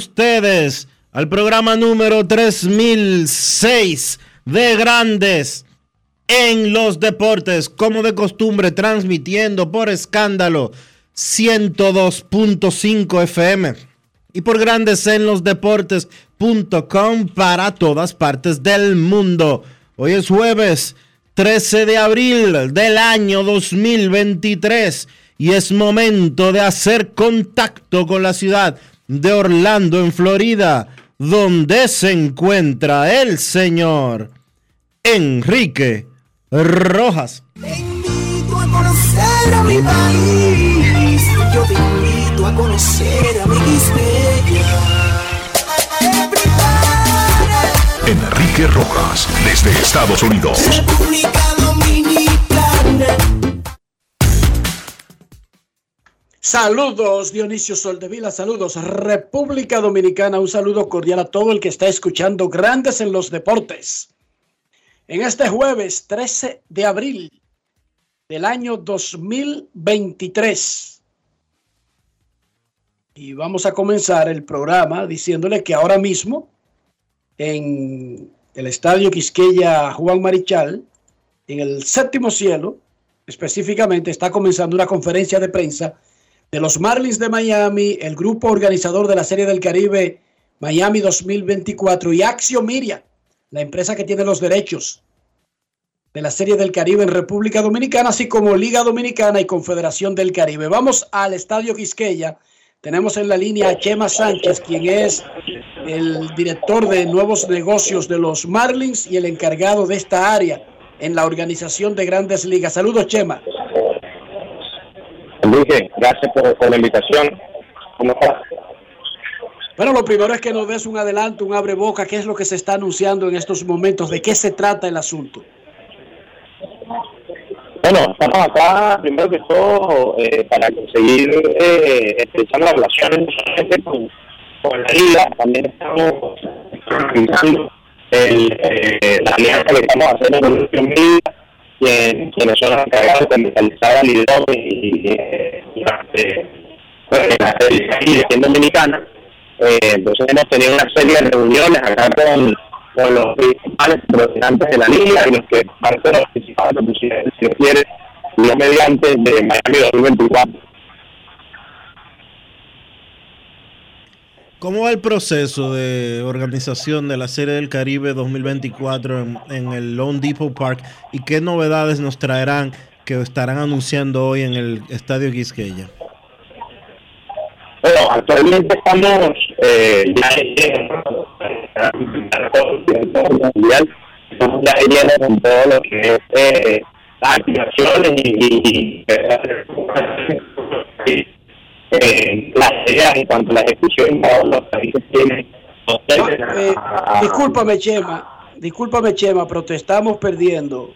ustedes al programa número 3006 de Grandes en los Deportes, como de costumbre, transmitiendo por escándalo 102.5 FM y por Grandes en los Deportes.com para todas partes del mundo. Hoy es jueves 13 de abril del año 2023 y es momento de hacer contacto con la ciudad de Orlando, en Florida, donde se encuentra el señor Enrique Rojas. Te invito a conocer a mi país. Yo te invito a conocer a mi Enrique Rojas, desde Estados Unidos. República Dominicana. Saludos Dionisio Soldevila, saludos República Dominicana, un saludo cordial a todo el que está escuchando Grandes en los Deportes. En este jueves 13 de abril del año 2023. Y vamos a comenzar el programa diciéndole que ahora mismo en el estadio Quisqueya Juan Marichal, en el séptimo cielo, específicamente está comenzando una conferencia de prensa de los Marlins de Miami, el grupo organizador de la Serie del Caribe Miami 2024 y Axio Miria, la empresa que tiene los derechos de la Serie del Caribe en República Dominicana, así como Liga Dominicana y Confederación del Caribe. Vamos al Estadio Quisqueya. Tenemos en la línea a Chema Sánchez, quien es el director de nuevos negocios de los Marlins y el encargado de esta área en la organización de grandes ligas. Saludos, Chema. Enrique, gracias por, por la invitación. ¿Cómo estás? Bueno, lo primero es que nos des un adelanto, un abre boca, qué es lo que se está anunciando en estos momentos, de qué se trata el asunto. Bueno, estamos acá, primero que todo, eh, para conseguir eh, estrechar las relaciones con, con la liga, también estamos organizando el, eh, la alianza que estamos haciendo con Milla, quien, quienes son encargados de mentalizar al lidón y, eh, durante pues, la serie en Dominicana. Eh, entonces hemos tenido una serie de reuniones acá con, con los principales representantes de la liga y los que van a ser los principales si quiere, mediante de Miami 2024. ¿Cómo va el proceso de organización de la Serie del Caribe 2024 en, en el Lone Depot Park y qué novedades nos traerán que estarán anunciando hoy en el Estadio Quisqueya? Bueno, actualmente estamos eh, ya estamos ya llenos con todo lo que es eh, activaciones y, y, y eh, las ideas en cuanto a la ejecución todos los países tienen Eh, discúlpame, Chema, discúlpame, Chema, pero te estamos perdiendo.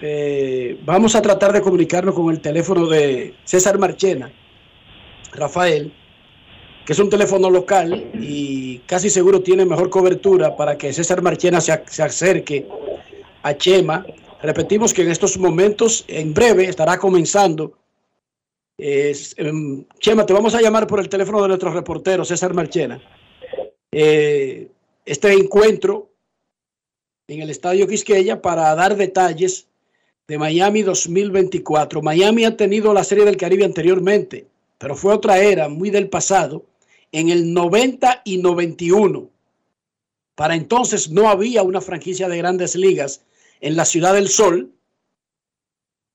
Eh, vamos a tratar de comunicarnos con el teléfono de César Marchena, Rafael, que es un teléfono local y casi seguro tiene mejor cobertura para que César Marchena se, se acerque a Chema. Repetimos que en estos momentos, en breve, estará comenzando. Em, Chema, te vamos a llamar por el teléfono de nuestro reportero, César Marchena. Eh, este encuentro en el Estadio Quisqueya para dar detalles de Miami 2024. Miami ha tenido la Serie del Caribe anteriormente, pero fue otra era, muy del pasado, en el 90 y 91. Para entonces no había una franquicia de grandes ligas en la Ciudad del Sol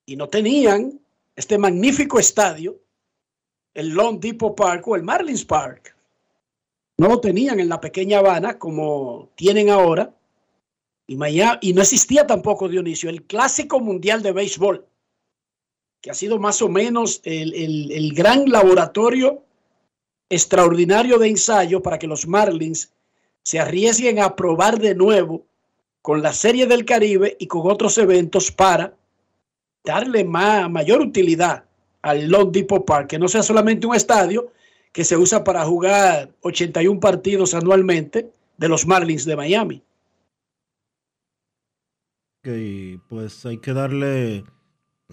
y no tenían este magnífico estadio, el Lone Depot Park o el Marlins Park. No lo tenían en la pequeña Habana como tienen ahora. Y, y no existía tampoco, Dionisio, el clásico mundial de béisbol, que ha sido más o menos el, el- el gran laboratorio extraordinario de ensayo para que los Marlins se arriesguen a probar de nuevo con la Serie del Caribe y con otros eventos para darle ma- mayor utilidad al Lone Depot Park, que no sea solamente un estadio que se usa para jugar 81 partidos anualmente de los Marlins de Miami. Ok, pues hay que darle,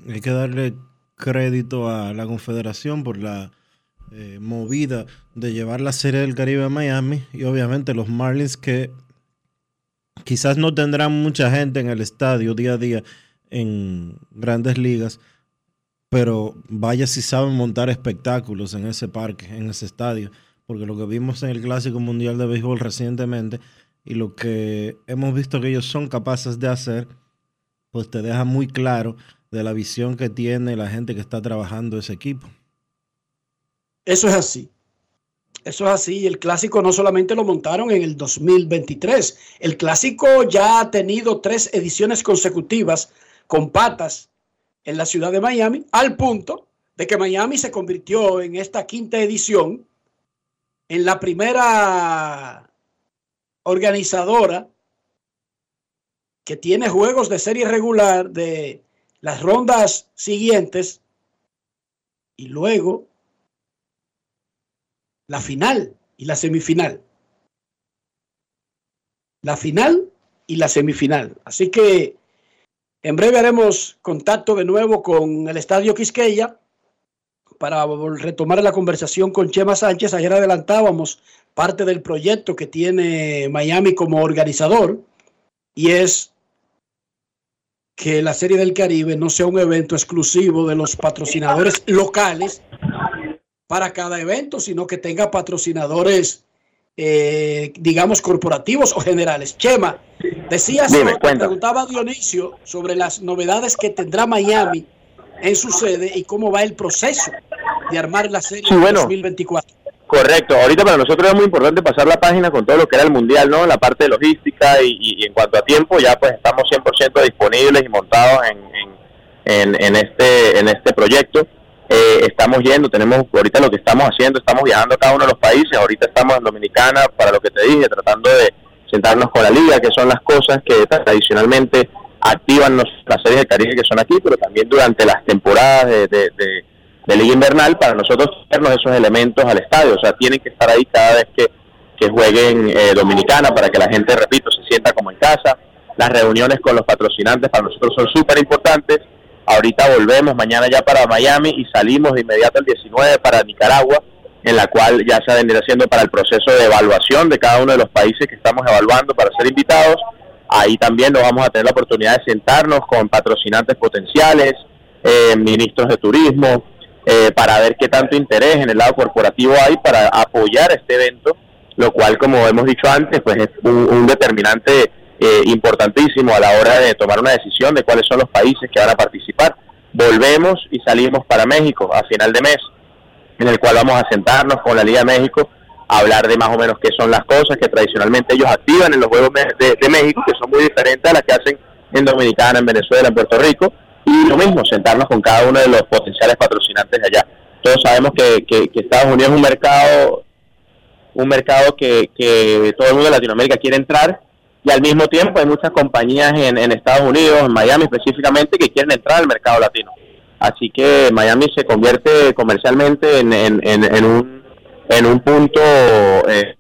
hay que darle crédito a la Confederación por la eh, movida de llevar la Serie del Caribe a Miami y obviamente los Marlins que quizás no tendrán mucha gente en el estadio día a día en grandes ligas, pero vaya si saben montar espectáculos en ese parque, en ese estadio, porque lo que vimos en el Clásico Mundial de Béisbol recientemente y lo que hemos visto que ellos son capaces de hacer, pues te deja muy claro de la visión que tiene la gente que está trabajando ese equipo. Eso es así. Eso es así. El clásico no solamente lo montaron en el 2023. El clásico ya ha tenido tres ediciones consecutivas con patas en la ciudad de Miami, al punto de que Miami se convirtió en esta quinta edición en la primera organizadora que tiene juegos de serie regular de las rondas siguientes y luego la final y la semifinal. La final y la semifinal. Así que en breve haremos contacto de nuevo con el Estadio Quisqueya para retomar la conversación con Chema Sánchez. Ayer adelantábamos parte del proyecto que tiene Miami como organizador y es que la Serie del Caribe no sea un evento exclusivo de los patrocinadores locales para cada evento, sino que tenga patrocinadores, eh, digamos, corporativos o generales. Chema, decías, Dime, preguntaba Dionisio sobre las novedades que tendrá Miami en su sede y cómo va el proceso de armar la serie Sí, en bueno. 2024. Correcto, ahorita para nosotros es muy importante pasar la página con todo lo que era el mundial, ¿no? La parte de logística y, y- y en cuanto a tiempo ya pues estamos 100% disponibles y montados en, en, en, en este en este proyecto. Eh, estamos yendo, tenemos ahorita lo que estamos haciendo, estamos viajando a cada uno de los países, ahorita estamos en Dominicana para lo que te dije, tratando de sentarnos con la liga, que son las cosas que tradicionalmente activan las series de Caribe que son aquí, pero también durante las temporadas de, de- liga invernal para nosotros traernos esos elementos al estadio, o sea, tienen que estar ahí cada vez que, que jueguen eh, Dominicana para que la gente, repito, se sienta como en casa. Las reuniones con los patrocinantes para nosotros son súper importantes. Ahorita volvemos mañana ya para Miami y salimos de inmediato el 19 para Nicaragua, en la cual ya se vendrá haciendo para el proceso de evaluación de cada uno de los países que estamos evaluando para ser invitados. Ahí también nos vamos a tener la oportunidad de sentarnos con patrocinantes potenciales, eh, ministros de turismo, eh, para ver qué tanto interés en el lado corporativo hay para apoyar este evento, lo cual, como hemos dicho antes, pues es un, un determinante eh, importantísimo a la hora de tomar una decisión de cuáles son los países que van a participar. Volvemos y salimos para México a final de mes, en el cual vamos a sentarnos con la Liga de México a hablar de más o menos qué son las cosas que tradicionalmente ellos activan en los Juegos de, México, que son muy diferentes a las que hacen en Dominicana, en Venezuela, en Puerto Rico, y lo mismo, sentarnos con cada uno de los potenciales patrocinantes allá. Todos sabemos que, que- que Estados Unidos es un mercado un mercado que, que todo el mundo de Latinoamérica quiere entrar y al mismo tiempo hay muchas compañías en, en Estados Unidos, en Miami específicamente, que quieren entrar al mercado latino. Así que Miami se convierte comercialmente en, en, en, en un, en un punto eh,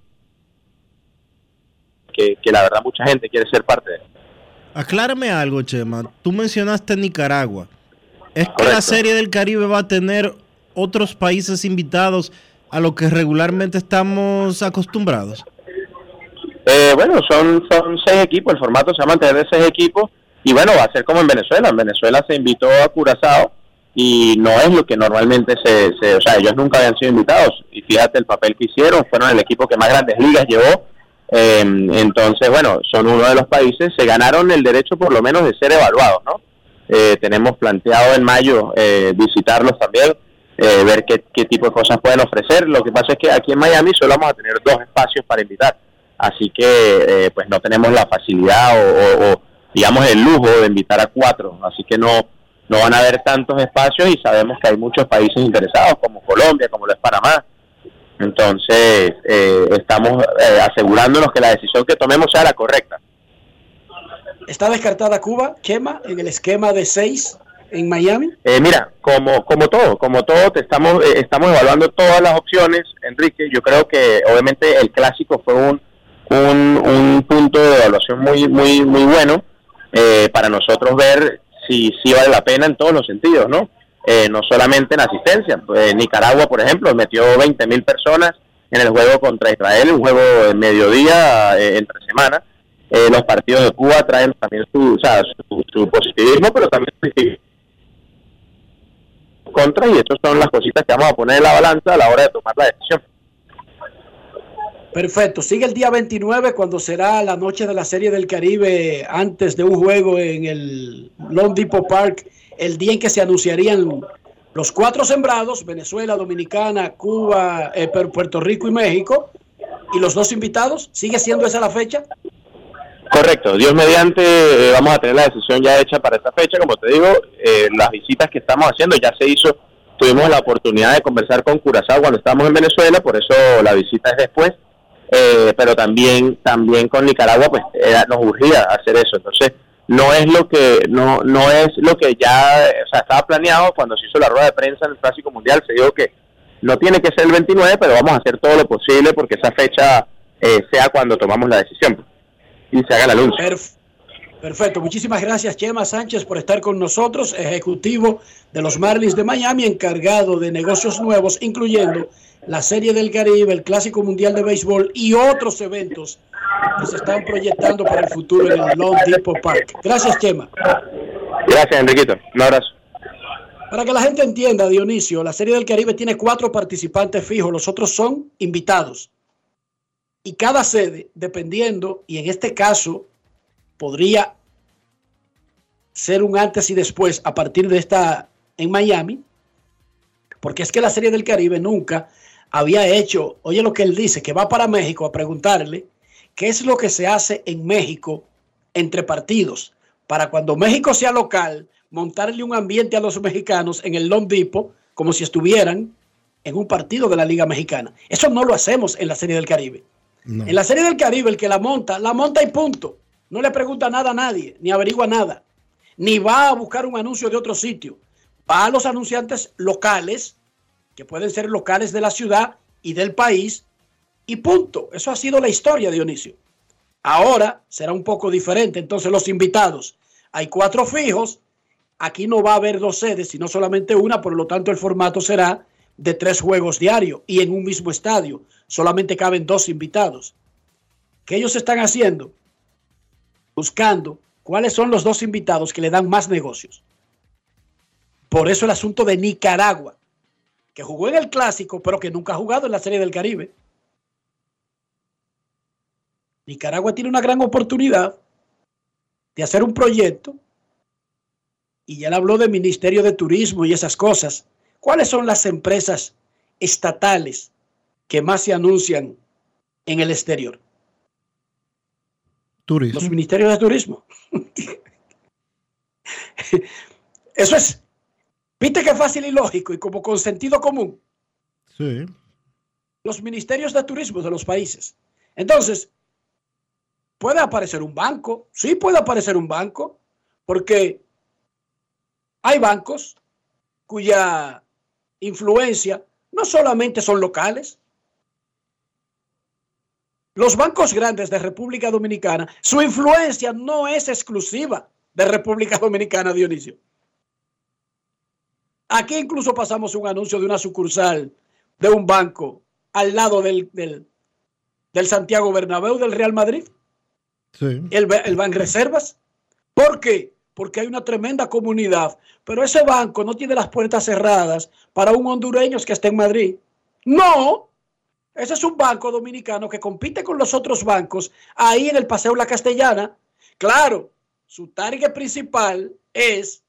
que, que la verdad mucha gente quiere ser parte de. Aclárame algo, Chema. Tú mencionaste Nicaragua. ¿Es que la. Serie del Caribe va a tener otros países invitados a lo que regularmente estamos acostumbrados? Eh, bueno, son, son seis equipos, el formato se va a mantener de seis equipos y bueno, va a ser como en Venezuela. En Venezuela se invitó a Curazao y no es lo que normalmente se, se- o sea, ellos nunca habían sido invitados y fíjate el papel que hicieron, fueron el equipo que más grandes ligas llevó. Eh, entonces, bueno, son uno de los países, se ganaron el derecho por lo menos de ser evaluados, ¿no? Eh, tenemos planteado en mayo eh, visitarlos también, eh, ver qué, tipo de cosas pueden ofrecer. Lo que pasa es que aquí en Miami solo vamos a tener dos espacios para invitar, así que eh, pues no tenemos la facilidad o, digamos el lujo de invitar a cuatro, así que no no van a haber tantos espacios y sabemos que hay muchos países interesados como Colombia, como lo es Panamá. Entonces eh, estamos eh, asegurándonos que la decisión que tomemos sea la correcta. ¿Está descartada Cuba, Chema, en el esquema de seis en Miami? Eh, mira, como, como todo, como todo, te estamos, eh, estamos evaluando todas las opciones, Enrique. Yo creo que obviamente el clásico fue un, un, un punto de evaluación muy, muy, muy bueno eh, para nosotros ver si, si vale la pena en todos los sentidos, ¿no? eh, no solamente en asistencia. Pues, Nicaragua, por ejemplo, metió 20 mil personas en el juego contra Israel, un juego de mediodía, eh, entre semana. Eh, los partidos de Cuba traen también su, su positivismo, pero también su contra, y estas son las cositas que vamos a poner en la balanza a la hora de tomar la decisión. Perfecto. Sigue el día 29 cuando será la noche de la Serie del Caribe antes de un juego en el Long Depot Park, el día en que se anunciarían los cuatro sembrados, Venezuela, Dominicana, Cuba, eh, Pu- Puerto Rico y México, y los dos invitados. ¿Sigue siendo esa la fecha? Correcto, Dios mediante, eh, vamos a tener la decisión ya hecha para esta fecha. Como te digo, eh, las visitas que estamos haciendo ya se hizo, tuvimos la oportunidad de conversar con Curazao cuando estábamos en Venezuela, por eso la visita es después. Eh, pero también también con Nicaragua pues era- nos urgía hacer eso. Entonces no es lo que no no es lo que ya o sea estaba planeado cuando se hizo la rueda de prensa en el clásico mundial. Se dijo que no tiene que ser el 29 pero vamos a hacer todo lo posible porque esa fecha eh, sea cuando tomamos la decisión y se haga el anuncio Perfecto. Muchísimas gracias, Chema Sánchez, por estar con nosotros, ejecutivo de los Marlins de Miami, encargado de negocios nuevos, incluyendo la Serie del Caribe, el Clásico Mundial de Béisbol y otros eventos que se están proyectando para el futuro en el Long Depot Park. Gracias, Chema. gracias Enriquito un abrazo Para que la gente entienda, Dionisio, la Serie del Caribe tiene cuatro participantes fijos, los otros son invitados. Y cada sede, dependiendo, y en este caso podría ser un antes y después a partir de esta en Miami, porque es que la Serie del Caribe nunca había hecho, oye lo que él dice, que va para México a preguntarle qué es lo que se hace en México entre partidos, para cuando México sea local, montarle un ambiente a los mexicanos en el Long Depot como si estuvieran en un partido de la Liga Mexicana. Eso no lo hacemos en la Serie del Caribe. No. En la Serie del Caribe, el que la monta, la monta y punto. No le pregunta nada a nadie, ni averigua nada, ni va a buscar un anuncio de otro sitio. Va a los anunciantes locales, que pueden ser locales de la ciudad y del país, y punto. Eso ha sido la historia, Dionisio. Ahora será un poco diferente. Entonces, los invitados, hay cuatro fijos. Aquí no va a haber dos sedes, sino solamente una, por lo tanto, el formato será de tres juegos diarios y en un mismo estadio. Solamente caben dos invitados. ¿Qué ellos están haciendo? Buscando cuáles son los dos invitados que le dan más negocios. Por eso el asunto de Nicaragua, que jugó en el clásico, pero que nunca ha jugado en la Serie del Caribe. Nicaragua tiene una gran oportunidad de hacer un proyecto y ya le habló del Ministerio de Turismo y esas cosas. ¿Cuáles son las empresas estatales que más se anuncian en el exterior? Turismo. Los ministerios de turismo. Eso es, viste que fácil y lógico y como con sentido común. Sí. Los ministerios de turismo de los países. Entonces, puede aparecer un banco, sí puede aparecer un banco, porque hay bancos cuya influencia no solamente son locales. Los bancos grandes de República Dominicana, su influencia no es exclusiva de República Dominicana, Dionisio. Aquí incluso pasamos un anuncio de una sucursal de un banco al lado del, del, del Santiago Bernabéu del Real Madrid, Sí. el, el Banreservas. ¿Por qué? Porque hay una tremenda comunidad, pero ese banco no tiene las puertas cerradas para un hondureño que esté en Madrid. No, ese es un banco dominicano que compite con los otros bancos ahí en el Paseo La Castellana. Claro, su target principal es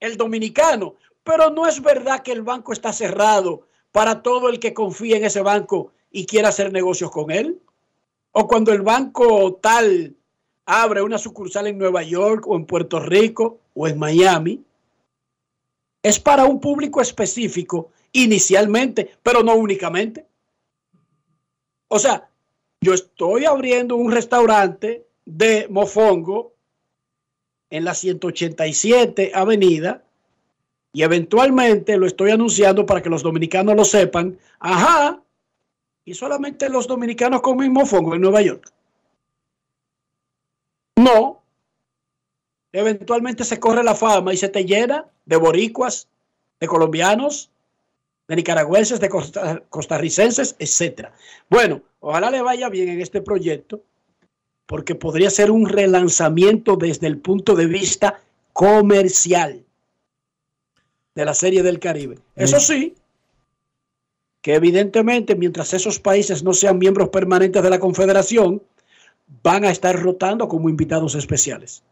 el dominicano, pero no es verdad que el banco está cerrado para todo el que confíe en ese banco y quiera hacer negocios con él. O cuando el banco tal abre una sucursal en Nueva York o en Puerto Rico o en Miami, es para un público específico inicialmente, pero no únicamente. O sea, yo estoy abriendo un restaurante de mofongo en la 187 Avenida y eventualmente lo estoy anunciando para que los dominicanos lo sepan. Ajá, y solamente los dominicanos comen mofongo en Nueva York. No. Eventualmente se corre la fama y se te llena de boricuas de colombianos, de nicaragüenses, de costa- costarricenses, etcétera. Bueno, ojalá le vaya bien en este proyecto, porque podría ser un relanzamiento desde el punto de vista comercial de la Serie del Caribe. Eso sí, que evidentemente mientras esos países no sean miembros permanentes de la Confederación, van a estar rotando como invitados especiales.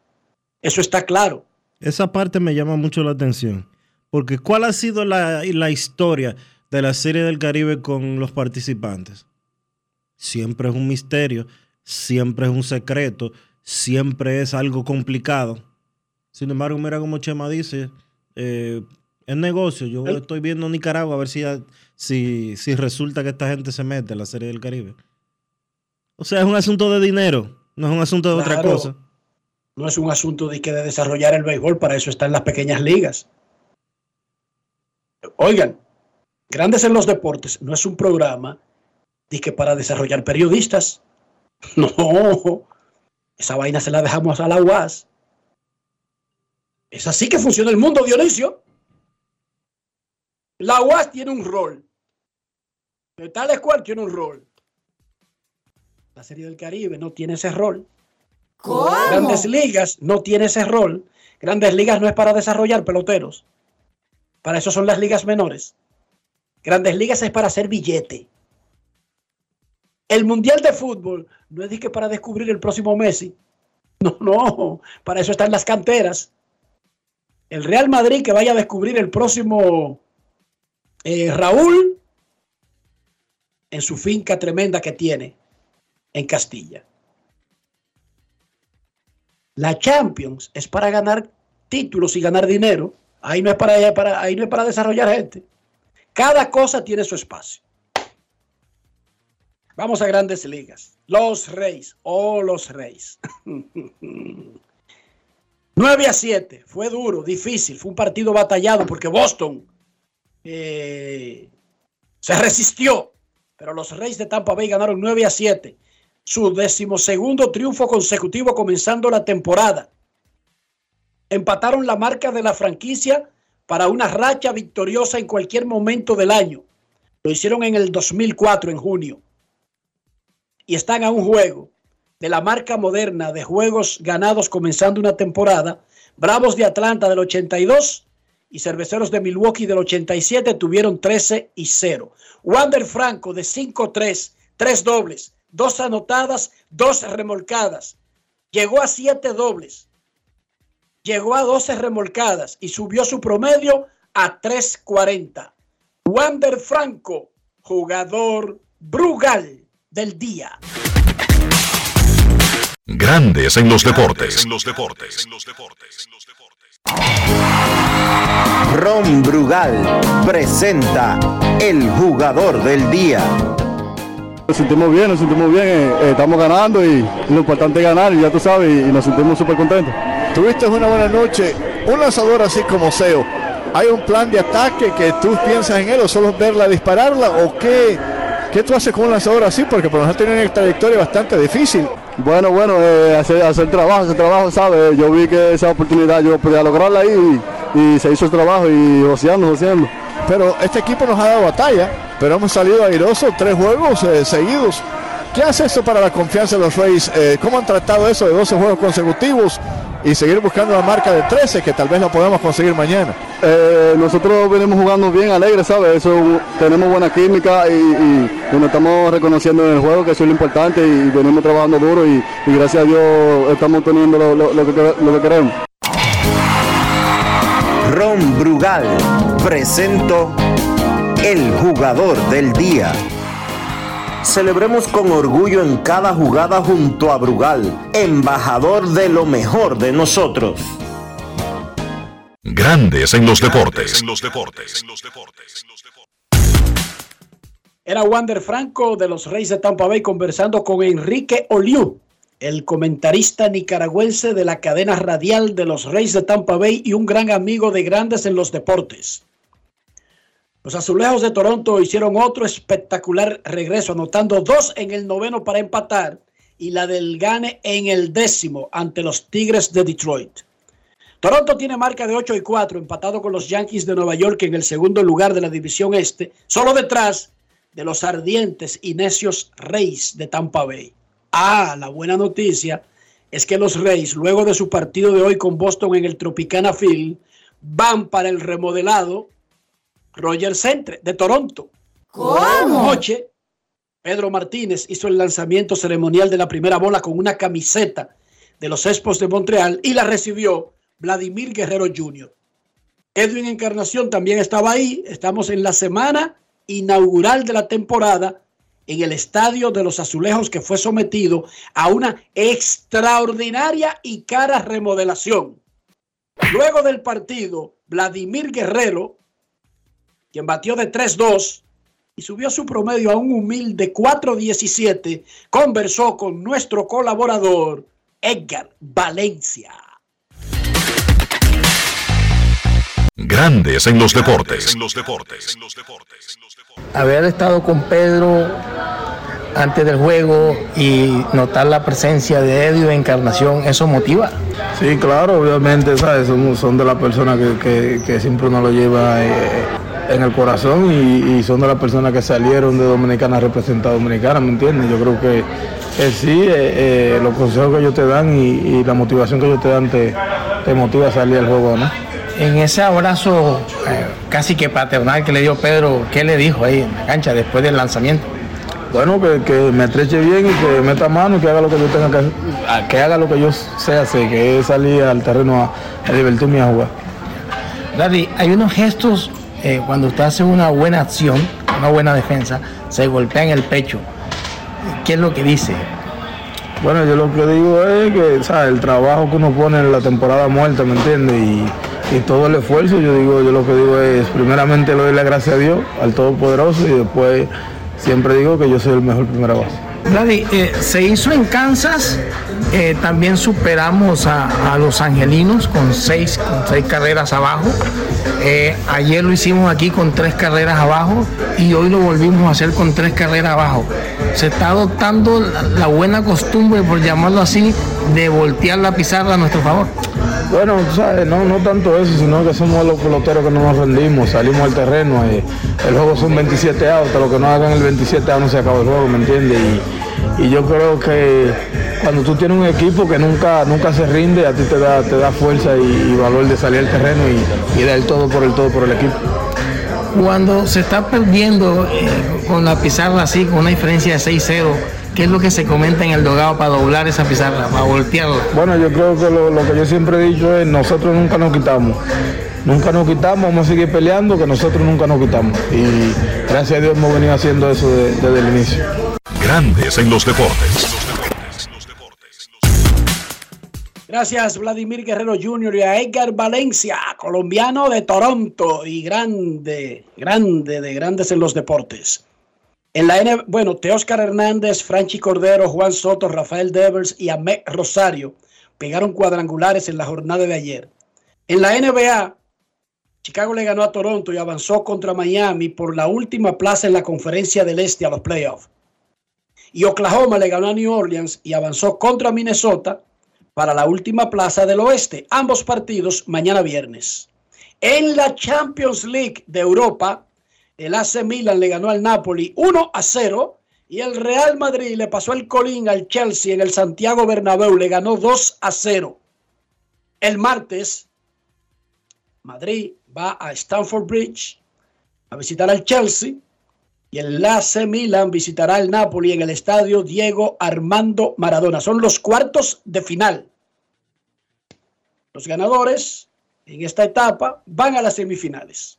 Eso está claro. Esa parte me llama mucho la atención. Porque ¿cuál ha sido la, la historia de la Serie del Caribe con los participantes? Siempre es un misterio, siempre es un secreto, siempre es algo complicado. Sin embargo, mira como Chema dice, eh, es negocio. Yo estoy viendo Nicaragua a ver si, si, si resulta que esta gente se mete en la Serie del Caribe. O sea, es un asunto de dinero, no es un asunto de otra cosa. No es un asunto de que de desarrollar el béisbol, para eso están las pequeñas ligas. Oigan, Grandes en los Deportes no es un programa de que para desarrollar periodistas. No, esa vaina se la dejamos a la UAS. Es así que funciona el mundo, Dionisio. La UAS tiene un rol. De tal cual tiene un rol. La Serie del Caribe no tiene ese rol. Grandes Ligas no tiene ese rol. Grandes Ligas no es para desarrollar peloteros. Para eso son las ligas menores. Grandes Ligas es para hacer billete. El Mundial de Fútbol no es que para descubrir el próximo Messi. No, no. Para eso están las canteras. El Real Madrid que vaya a descubrir el próximo eh, Raúl en su finca tremenda que tiene en Castilla. La Champions es para ganar títulos y ganar dinero. Ahí no es para, para- ahí no es para desarrollar gente. Cada cosa tiene su espacio. Vamos a grandes ligas. Los Reyes. Oh, los Reyes. 9 a 7. Fue duro, difícil. Fue un partido batallado porque Boston eh, se resistió. Pero los Reyes de Tampa Bay ganaron 9 a 7 su decimosegundo triunfo consecutivo comenzando la temporada. Empataron la marca de la franquicia para una racha victoriosa en cualquier momento del año. Lo hicieron en el 2004, en junio. Y están a un juego de la marca moderna de juegos ganados comenzando una temporada. Bravos de Atlanta del 82 y Cerveceros de Milwaukee del 87 tuvieron 13 y 0. Wander Franco de 5-3, tres dobles, dos anotadas, dos remolcadas. Llegó a siete dobles. Llegó a 12 remolcadas y subió su promedio a 3.40. Wander Franco, jugador Brugal del día. Grandes en los deportes. En los deportes. En los deportes. Ron Brugal presenta el jugador del día. Nos sentimos bien, nos sentimos bien, eh, eh, estamos ganando y lo importante es ganar, y ya tú sabes, y, y nos sentimos súper contentos. Tuviste una buena noche, un lanzador así como Seo. ¿Hay un plan de ataque que tú piensas en él o solo verla dispararla o qué, qué tú haces con un lanzador así? Porque por lo menos tiene una trayectoria bastante difícil. Bueno, bueno, eh, hacer, hacer trabajo, hacer trabajo, ¿sabes? Yo vi que esa oportunidad yo podía lograrla ahí y, y se hizo el trabajo y joseando, joseando. Pero este equipo nos ha dado batalla, pero hemos salido airosos tres juegos eh, seguidos. ¿Qué hace esto para la confianza de los Reyes? Eh, ¿Cómo han tratado eso de 12 juegos consecutivos y seguir buscando la marca de 13 que tal vez la podamos conseguir mañana? Eh, nosotros venimos jugando bien alegres, ¿sabes? Eso, tenemos buena química y, y- y nos estamos reconociendo en el juego, que eso es lo importante y venimos trabajando duro y, y gracias a Dios estamos teniendo lo, lo- lo que, lo que queremos. Ron Brugal presento el jugador del día. Celebremos con orgullo en cada jugada junto a Brugal, embajador de lo mejor de nosotros. Grandes en los deportes. En los deportes. En los deportes. Era Wander Franco de los Reyes de Tampa Bay conversando con Enrique Oliu, el comentarista nicaragüense de la cadena radial de los Reyes de Tampa Bay y un gran amigo de grandes en los deportes. Los azulejos de Toronto hicieron otro espectacular regreso, anotando dos en el noveno para empatar y la del Gane en el décimo ante los Tigres de Detroit. Toronto tiene marca de 8 y 4, empatado con los Yankees de Nueva York en el segundo lugar de la división este, solo detrás de los ardientes y necios Reyes de Tampa Bay. Ah, la buena noticia es que los Reyes, luego de su partido de hoy con Boston en el Tropicana Field, van para el remodelado Roger Centre de Toronto. ¿Cómo? Noche, Pedro Martínez hizo el lanzamiento ceremonial de la primera bola con una camiseta de los Expos de Montreal y la recibió Vladimir Guerrero Jr. Edwin Encarnación también estaba ahí. Estamos en la semana inaugural de la temporada en el Estadio de los Azulejos que fue sometido a una extraordinaria y cara remodelación. Luego del partido, Vladimir Guerrero, quien batió de 3-2 y subió su promedio a un humilde 4-17, conversó con nuestro colaborador Edgar Valencia. Grandes en los deportes. En los deportes. haber estado con Pedro antes del juego y notar la presencia de Edio de Encarnación, ¿eso motiva? Sí, claro, obviamente, ¿sabes? Son, son de las personas que, que- que siempre uno lo lleva eh, en el corazón y, y son de las personas que salieron de Dominicana a representar a Dominicana, ¿me entiendes? Yo creo que, que sí, eh, eh, los consejos que ellos te dan y, y la motivación que ellos te dan te, te motiva a salir al juego, ¿no? En ese abrazo eh, casi que paternal que le dio Pedro, ¿qué le dijo ahí en la cancha después del lanzamiento? Bueno, que, que me estreche bien y que meta mano y que haga lo que yo tenga que hacer, a- que haga lo que yo sé hacer, que es salir al terreno a, a divertirme y a jugar. Daddy, hay unos gestos eh, cuando usted hace una buena acción, una buena defensa, se golpea en el pecho. ¿Qué es lo que dice? Bueno, yo lo que digo es que, ¿sabes? El trabajo que uno pone en la temporada muerta, ¿me entiendes? Y, todo el esfuerzo, yo digo, yo lo que digo es, primeramente le doy la gracia a Dios, al Todopoderoso, y después siempre digo que yo soy el mejor primera base. Eh, se hizo en Kansas, eh, también superamos a, los angelinos con seis, con seis carreras abajo. Eh, ayer lo hicimos aquí con tres carreras abajo y hoy lo volvimos a hacer con tres carreras abajo. Se está adoptando la, buena costumbre, por llamarlo así, de voltear la pizarra a nuestro favor. Bueno, tú sabes, no, no tanto eso, sino que somos los peloteros que no nos rendimos, salimos al terreno, el juego son 27 outs, hasta lo que no hagan el 27 outs no se acaba el juego, ¿me entiendes? Y, yo creo que cuando tú tienes un equipo que nunca, nunca se rinde, a ti te da, te da fuerza y, y valor de salir al terreno y, y dar el todo por el todo por el equipo. Cuando se está perdiendo eh, con la pizarra así, con una diferencia de 6-0, ¿qué es lo que se comenta en el dogado para doblar esa pizarra, para voltearla? Bueno, yo creo que lo, lo que yo siempre he dicho es, nosotros nunca nos quitamos. Nunca nos quitamos, vamos a seguir peleando, que nosotros nunca nos quitamos. Y gracias a Dios hemos venido haciendo eso de- desde el inicio. Grandes en los deportes. Gracias Vladimir Guerrero Jr. y a Edgar Valencia, colombiano de Toronto y grande, grande de grandes en los deportes. En la N, bueno, Teóscar Hernández, Franchi Cordero, Juan Soto, Rafael Devers y Ahmed Rosario pegaron cuadrangulares en la jornada de ayer. En la NBA, Chicago le ganó a Toronto y avanzó contra Miami por la última plaza en la conferencia del Este a los playoffs. Y Oklahoma le ganó a New Orleans y avanzó contra Minnesota para la última plaza del oeste. Ambos partidos mañana viernes. En la Champions League de Europa, el AC Milan le ganó al Napoli 1 a 0 y el Real Madrid le pasó el colín al Chelsea en el Santiago Bernabéu, le ganó 2 a 0. El martes, Madrid va a Stamford Bridge a visitar al Chelsea y el AC Milan visitará al Napoli en el estadio Diego Armando Maradona. Son los cuartos de final. Los ganadores en esta etapa van a las semifinales.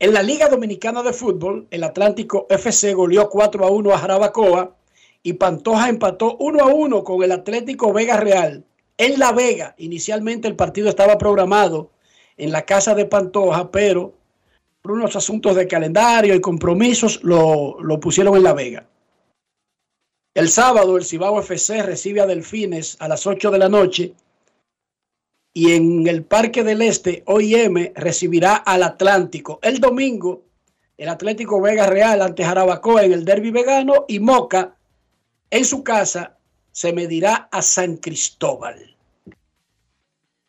En la Liga Dominicana de Fútbol, el Atlántico FC goleó 4 a 1 a Jarabacoa y Pantoja empató 1 a 1 con el Atlético Vega Real. En La Vega, inicialmente el partido estaba programado en la casa de Pantoja, pero por unos asuntos de calendario y compromisos lo, lo pusieron en La Vega. El sábado el Cibao FC recibe a Delfines a las 8 de la noche y en el Parque del Este OIM recibirá al Atlántico. El domingo el Atlético Vega Real ante Jarabacoa en el Derby Vegano y Moca en su casa se medirá a San Cristóbal.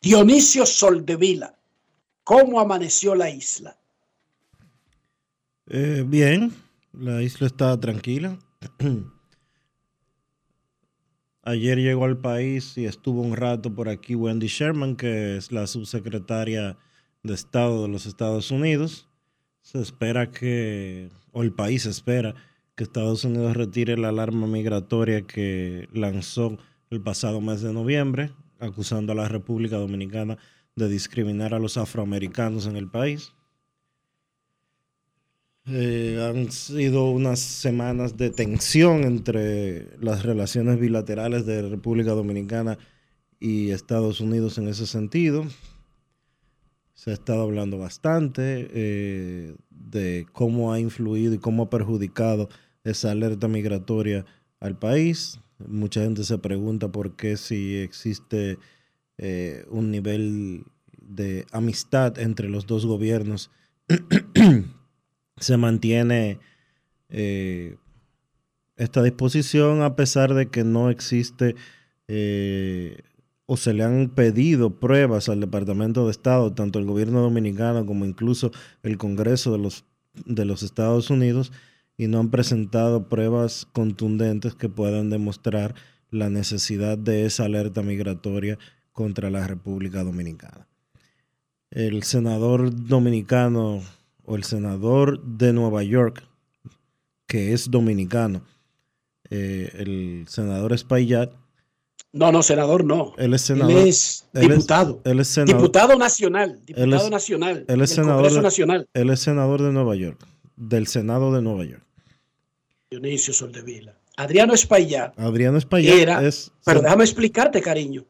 Dionisio Soldevila, ¿cómo amaneció la isla? Eh, bien, la isla está tranquila. Ayer llegó al país y estuvo un rato por aquí Wendy Sherman, que es la subsecretaria de Estado de los Estados Unidos. Se espera que, o el país espera, que Estados Unidos retire la alarma migratoria que lanzó el pasado mes de noviembre, acusando a la República Dominicana de discriminar a los afroamericanos en el país. Eh, han sido unas semanas de tensión entre las relaciones bilaterales de República Dominicana y Estados Unidos en ese sentido. Se ha estado hablando bastante eh, de cómo ha influido y cómo ha perjudicado esa alerta migratoria al país. Mucha gente se pregunta por qué si existe eh, un nivel de amistad entre los dos gobiernos se mantiene eh, esta disposición a pesar de que no existe eh, o se le han pedido pruebas al Departamento de Estado, tanto el gobierno dominicano como incluso el Congreso de los, de los Estados Unidos, y no han presentado pruebas contundentes que puedan demostrar la necesidad de esa alerta migratoria contra la República Dominicana. El senador dominicano o el senador de Nueva York, que es dominicano, eh, el senador Espaillat. No, no, senador no. Él es senador. Él es diputado. Él es, senador, diputado nacional. Diputado él es, nacional. Él es senador. Congreso nacional. Él es senador de Nueva York, del Senado de Nueva York. Dionisio Soldevila. Adriano Espaillat. Adriano Espaillat era, es. Pero déjame explicarte, cariño.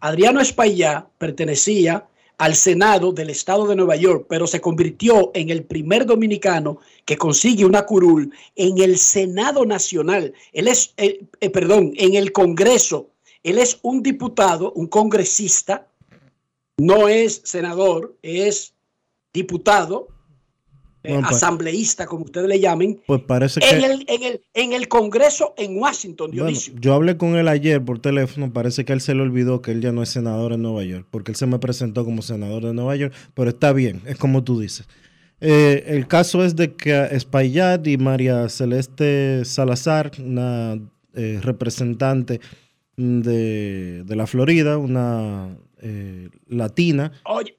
Adriano Espaillat pertenecía al Senado del Estado de Nueva York, pero se convirtió en el primer dominicano que consigue una curul en el Senado Nacional. Él es, eh, eh, perdón, en el Congreso. Él es un diputado, un congresista, no es senador, es diputado, eh, Bueno, pues- asambleísta, como ustedes le llamen, Pues parece en que. el, en, el, en el Congreso en Washington, Bueno, Dionisio. yo hablé con él ayer por teléfono, parece que él se le olvidó que él ya no es senador en Nueva York, porque él se me presentó como senador de Nueva York, pero está bien, es como tú dices. Eh, el caso es de que Espaillat y María Celeste Salazar, una eh, representante de, de la Florida, una latina, Oye,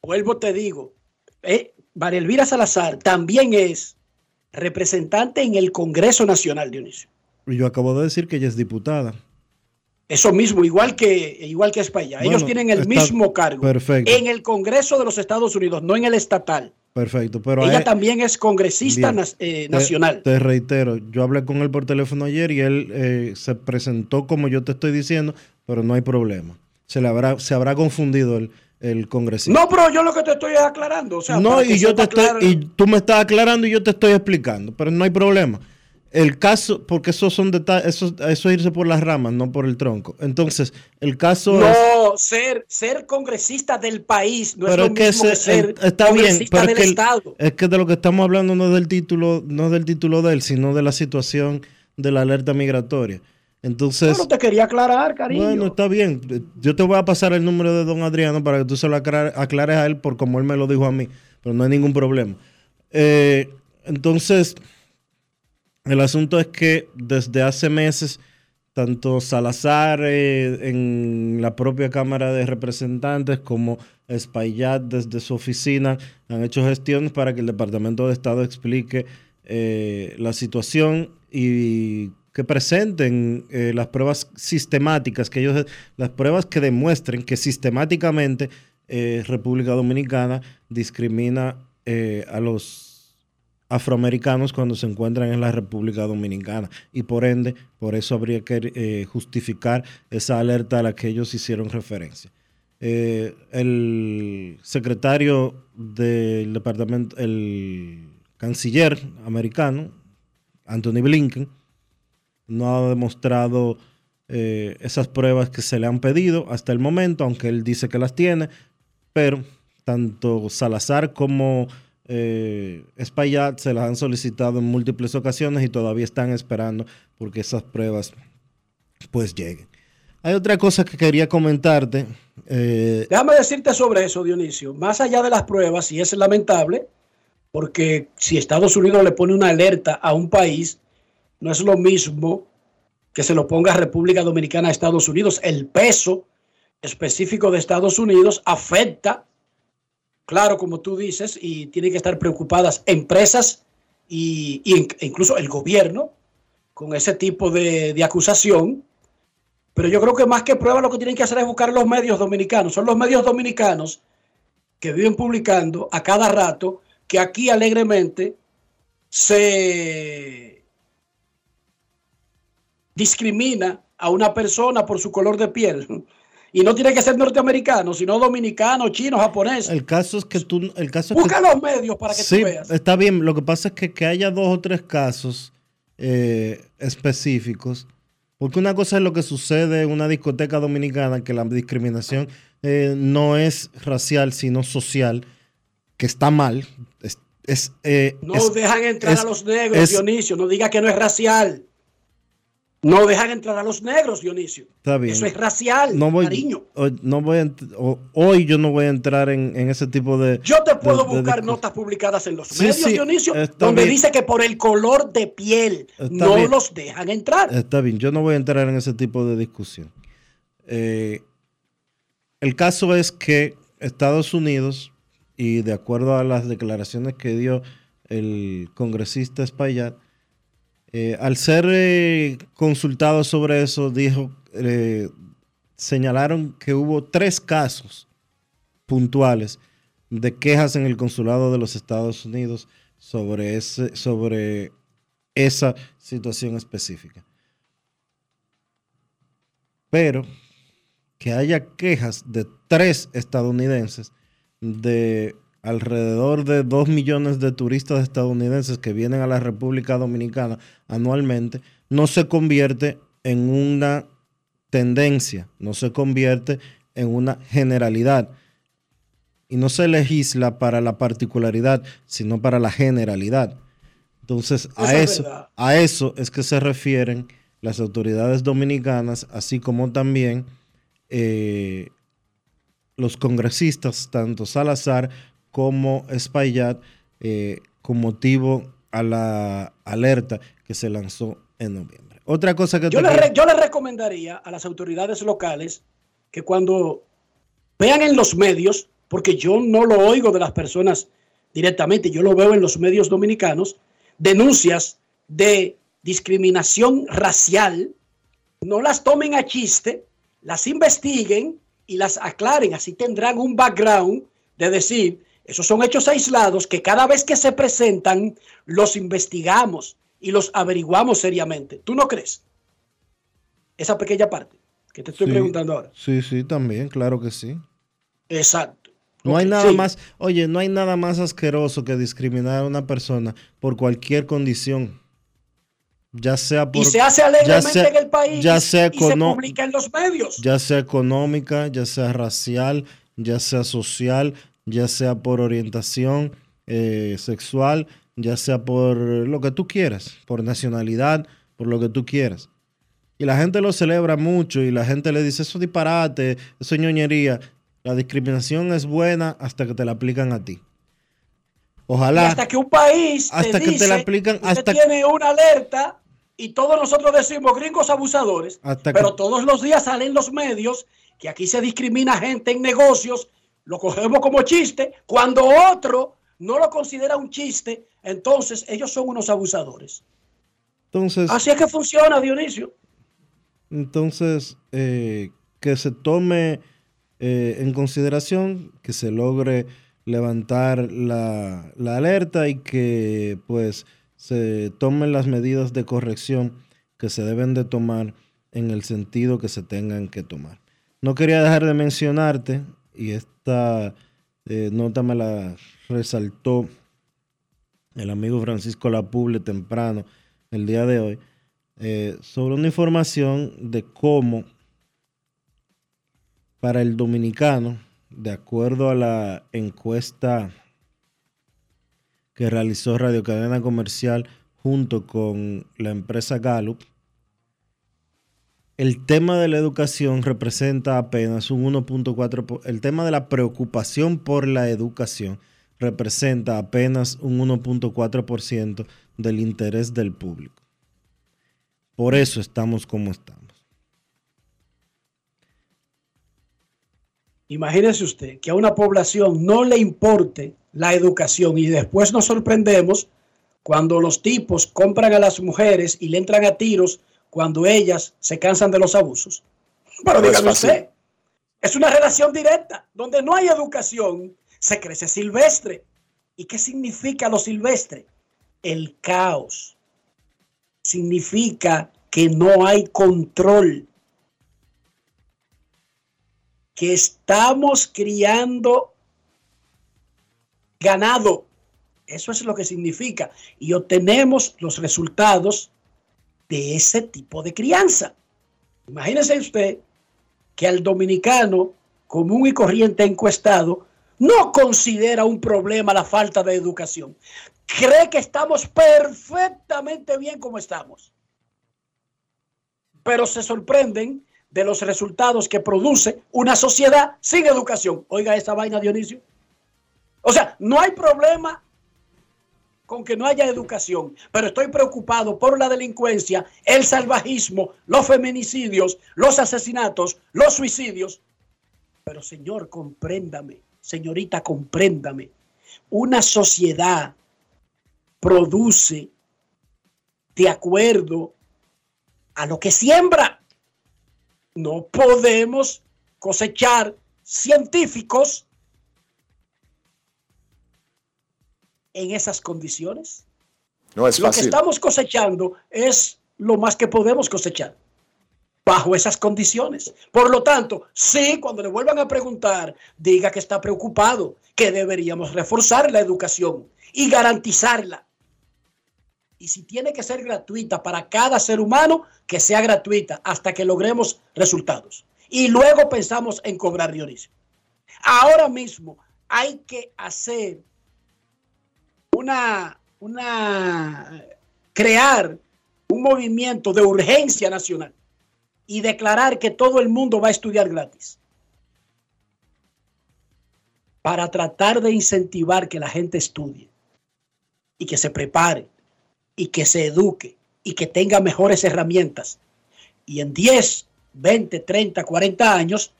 vuelvo te digo, eh, María Elvira Salazar también es representante en el Congreso Nacional, Dionisio. y yo acabo de decir que ella es diputada. Eso mismo, igual que, igual que España. Ellos tienen el está mismo cargo perfecto. en el Congreso de los Estados Unidos, no en el estatal. Perfecto, pero Ella a- también es congresista Bien. eh, nacional. Te, reitero, yo hablé con él por teléfono ayer y él eh, se presentó como yo te estoy diciendo, pero no hay problema. Se le habrá, se habrá confundido el, el congresista. No, pero yo lo que te estoy aclarando. O sea, No, que y yo te estoy, y tú me estás aclarando y yo te estoy explicando, pero no hay problema. El caso, porque esos son detalles, eso, eso es irse por las ramas, no por el tronco. Entonces, el caso es. No, ser, ser congresista del país no pero es es lo que mismo que ese- ser el- está bien, congresista pero del es que, Estado. es que de lo que estamos hablando no es del título, no es del título de él, sino de la situación de la alerta migratoria. Entonces, Pero te quería aclarar, cariño. bueno, está bien. Yo te voy a pasar el número de don Adriano para que tú se lo aclar- aclares a él por como él me lo dijo a mí, pero no hay ningún problema. Eh, entonces, el asunto es que desde hace meses, tanto Salazar eh, en la propia Cámara de Representantes como Espaillat desde su oficina han hecho gestiones para que el Departamento de Estado explique eh, la situación y que presenten eh, las pruebas sistemáticas, que ellos, las pruebas que demuestren que sistemáticamente eh, República Dominicana discrimina eh, a los afroamericanos cuando se encuentran en la República Dominicana y por ende, por eso habría que justificar esa alerta a la que ellos hicieron referencia. El secretario del departamento, el canciller americano, Anthony Blinken, no ha demostrado eh, esas pruebas que se le han pedido hasta el momento, aunque él dice que las tiene, pero tanto Salazar como eh, Espaillat se las han solicitado en múltiples ocasiones y todavía están esperando porque esas pruebas pues lleguen. Hay otra cosa que quería comentarte. Eh, Déjame decirte sobre eso, Dionisio. Más allá de las pruebas, y es lamentable, porque si Estados Unidos le pone una alerta a un país, no es lo mismo que se lo ponga República Dominicana a Estados Unidos. El peso específico de Estados Unidos afecta, claro, como tú dices, y tienen que estar preocupadas empresas y, e incluso el gobierno con ese tipo de, de acusación. Pero yo creo que más que prueba lo que tienen que hacer es buscar los medios dominicanos. Son los medios dominicanos que viven publicando a cada rato que aquí alegremente se discrimina a una persona por su color de piel. Y no tiene que ser norteamericano, sino dominicano, chino, japonés. El caso es que tú... El caso Busca los medios para que sí, tú veas. Está bien, lo que pasa es que, que haya dos o tres casos eh, específicos, porque una cosa es lo que sucede en una discoteca dominicana, que la discriminación eh, no es racial, sino social, que está mal. Es, es, eh, no es, dejan entrar es, a los negros, Dionisio, no diga que no es racial. No dejan entrar a los negros, Dionisio. Está bien. Eso es racial, no voy, cariño. Hoy, no voy a, hoy yo no voy a entrar en, en ese tipo de. Yo te puedo de, buscar de, notas publicadas en los sí, medios, sí, Dionisio, donde bien. dice que por el color de piel Está no bien. los dejan entrar. Está bien, yo no voy a entrar en ese tipo de discusión. Eh, el caso es que Estados Unidos, y de acuerdo a las declaraciones que dio el congresista Espaillat, eh, al ser eh, consultado sobre eso, dijo, eh, señalaron que hubo tres casos puntuales de quejas en el consulado de los Estados Unidos sobre, esa situación específica. Pero que haya quejas de tres estadounidenses de alrededor de 2 millones de turistas estadounidenses que vienen a la República Dominicana anualmente, no se convierte en una tendencia, no se convierte en una generalidad. Y no se legisla para la particularidad, sino para la generalidad. Entonces, a es eso, verdad. a eso es que se refieren las autoridades dominicanas, así como también eh, los congresistas, tanto Salazar como Espaillat, eh, con motivo a la alerta que se lanzó en noviembre. Otra cosa que Yo te le, yo le recomendaría a las autoridades locales que cuando vean en los medios, porque yo no lo oigo de las personas directamente, yo lo veo en los medios dominicanos, denuncias de discriminación racial, no las tomen a chiste, las investiguen y las aclaren. Así tendrán un background de decir, esos son hechos aislados que cada vez que se presentan los investigamos y los averiguamos seriamente. ¿Tú no crees? Esa pequeña parte que te estoy Sí, preguntando ahora. Sí, sí, también, claro que sí. Exacto. No hay nada sí. más, oye, no hay nada más asqueroso que discriminar a una persona por cualquier condición. Ya sea por y se hace ya alegremente sea- en el país ya sea y se publica en los medios. ya sea económica, ya sea racial, ya sea social, ya sea por orientación eh, sexual, ya sea por lo que tú quieras, por nacionalidad, por lo que tú quieras. Y la gente lo celebra mucho y la gente le dice, eso es disparate, eso es ñoñería. La discriminación es buena hasta que te la aplican a ti. Y Ojalá. hasta que un país te hasta que te la aplican, hasta- tiene una alerta y todos nosotros decimos gringos abusadores, Hasta que- pero todos los días salen los medios que aquí se discrimina gente en negocios, lo cogemos como chiste, cuando otro no lo considera un chiste, entonces ellos son unos abusadores. Entonces, Así es que funciona, Dionisio. Entonces, eh, que se tome eh, en consideración, que se logre levantar la, la alerta y que pues se tomen las medidas de corrección que se deben de tomar en el sentido que se tengan que tomar. No quería dejar de mencionarte, y esta eh, nota me la resaltó el amigo Francisco Lapuble temprano el día de hoy, eh, sobre una información de cómo para el dominicano, de acuerdo a la encuesta que realizó Radio Cadena Comercial junto con la empresa Gallup, el tema de la educación representa apenas un 1.4%, el tema de la preocupación por la educación representa apenas un 1.4% del interés del público. Por eso estamos como estamos. Imagínese usted que a una población no le importe la educación y después nos sorprendemos cuando los tipos compran a las mujeres y le entran a tiros cuando ellas se cansan de los abusos. Pero No dígame usted, es una relación directa. Donde no hay educación, se crece silvestre. ¿Y qué significa lo silvestre? El caos. Significa que no hay control. Que estamos criando ganado. Eso es lo que significa. Y obtenemos los resultados de ese tipo de crianza. Imagínese usted que al dominicano común y corriente encuestado no considera un problema la falta de educación. Cree que estamos perfectamente bien como estamos. Pero se sorprenden de los resultados que produce una sociedad sin educación. Oiga esa vaina, Dionisio. O sea, no hay problema con que no haya educación, pero estoy preocupado por la delincuencia, el salvajismo, los feminicidios, los asesinatos, los suicidios. Pero señor, compréndame, señorita, compréndame. Una sociedad produce de acuerdo a lo que siembra. No podemos cosechar científicos en esas condiciones. No es lo que estamos cosechando es lo más que podemos cosechar bajo esas condiciones. Por lo tanto, sí, cuando le vuelvan a preguntar, diga que está preocupado, que deberíamos reforzar la educación y garantizarla. Y si tiene que ser gratuita para cada ser humano, que sea gratuita hasta que logremos resultados. Y luego pensamos en cobrar Dionisio. Ahora mismo hay que hacer una, crear un movimiento de urgencia nacional y declarar que todo el mundo va a estudiar gratis. Para tratar de incentivar que la gente estudie y que se prepare y que se eduque y que tenga mejores herramientas. Y en 10, 20, 30, 40 años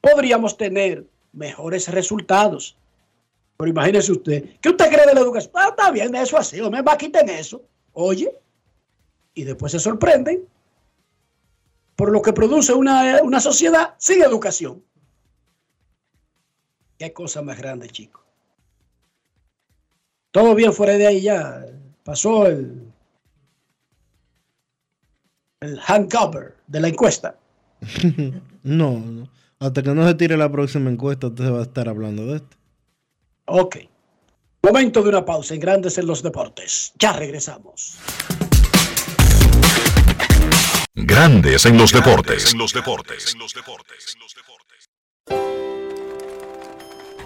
podríamos tener mejores resultados. Pero imagínese usted, ¿qué usted cree de la educación? Ah, está bien, eso así, o me va quiten eso. Oye, y después se sorprenden por lo que produce una, una sociedad sin educación. Qué cosa más grande, chico. Todo bien fuera de ahí ya. Pasó el, el handcover de la encuesta. no, no. Hasta que no se tire la próxima encuesta, usted va a estar hablando de esto. Ok. Momento de una pausa en Grandes en los Deportes. Ya regresamos. Grandes en los deportes. En los deportes.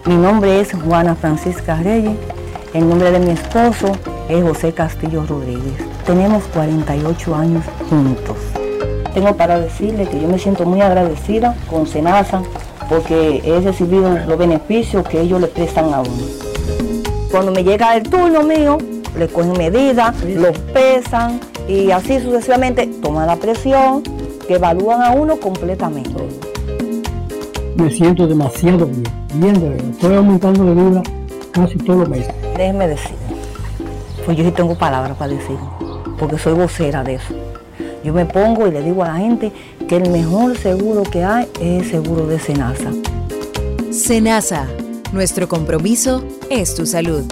Mi nombre es Juana Francisca Reyes. El nombre de mi esposo es José Castillo Rodríguez. Tenemos 48 años juntos. Tengo para decirle que yo me siento muy agradecida con Senasa porque he recibido los beneficios que ellos le prestan a uno. Cuando me llega el turno mío, le cogen medidas, los pesan y así sucesivamente toman la presión, que evalúan a uno completamente. me siento demasiado bien, bien de verdad. Estoy aumentando de vida casi todos los meses. Déjeme decir, pues yo sí tengo palabras para decir, porque soy vocera de eso. Yo me pongo y le digo a la gente que el mejor seguro que hay es el seguro de Senasa. Senasa, nuestro compromiso es tu salud.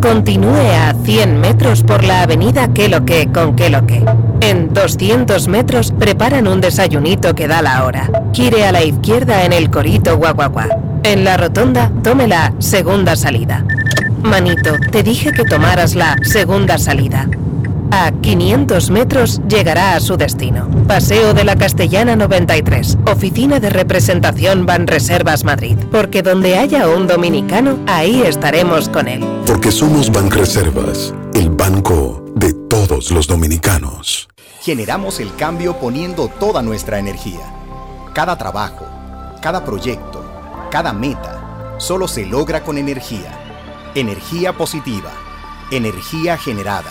Continúe a 100 metros por la avenida Que lo que con Que lo que. En 200 metros preparan un desayunito que da la hora. Gire a la izquierda en el Corito Guaguaguá. En la rotonda, tome la segunda salida. Manito, te dije que tomaras la segunda salida. A 500 metros llegará a su destino. Paseo de la Castellana 93, Oficina de Representación Banreservas Madrid. Porque donde haya un dominicano, ahí estaremos con él. Porque somos Banreservas, el banco de todos los dominicanos. Generamos el cambio poniendo toda nuestra energía. Cada trabajo, cada proyecto, cada meta, solo se logra con energía. Energía positiva, energía generada,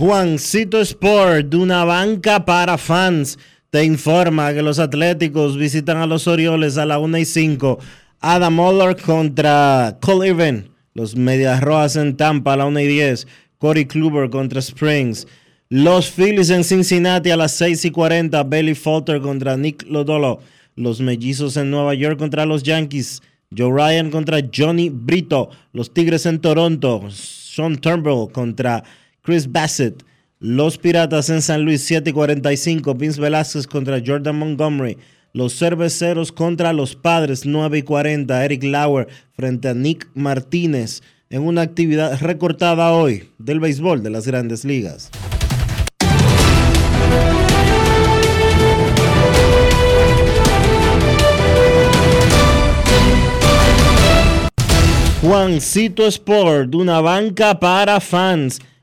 Juancito Sport, de una banca para fans, te informa que los Atléticos visitan a los Orioles a la 1 y 5. Adam Oller contra Cole Irvin. Los Medias Rojas en Tampa a la 1 y 10. Corey Kluber contra Springs. Los Phillies en Cincinnati a las 6 y 40. Bailey Falter contra Nick Lodolo. Los Mellizos en Nueva York contra los Yankees. Joe Ryan contra Johnny Brito. Los Tigres en Toronto. Sean Turnbull contra Chris Bassett. Los Piratas en San Luis 7 y 45. Vince Velázquez contra Jordan Montgomery. Los Cerveceros contra los Padres 9 y 40. Eric Lauer frente a Nick Martínez en una actividad recortada hoy del béisbol de las grandes ligas. Juancito Sport, una banca para fans,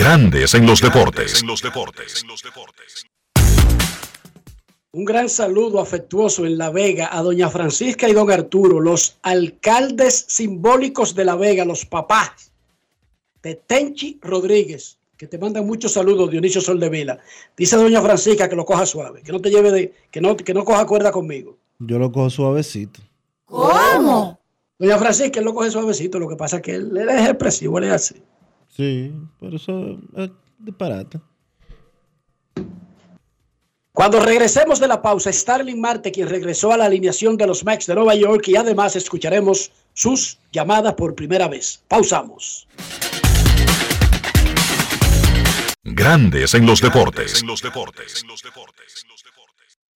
Grandes en los deportes. Un gran saludo afectuoso en La Vega a doña Francisca y don Arturo, los alcaldes simbólicos de La Vega, los papás de Tenchi Rodríguez, que te mandan muchos saludos, Dionisio Soldevila. Dice doña Francisca que lo coja suave, que no te lleve de, que no, que no coja cuerda conmigo. Yo lo cojo suavecito. ¿Cómo? Doña Francisca, él lo coge suavecito, lo que pasa es que él, él es expresivo, él es así. Sí, por eso es disparate. Cuando regresemos de la pausa, Starling Marte, quien regresó a la alineación de los Mets de Nueva York, y además escucharemos sus llamadas por primera vez. Pausamos. Grandes en los deportes.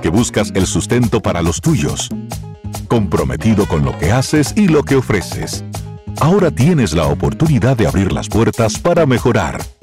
que buscas el sustento para los tuyos, comprometido con lo que haces y lo que ofreces. Ahora tienes la oportunidad de abrir las puertas para mejorar,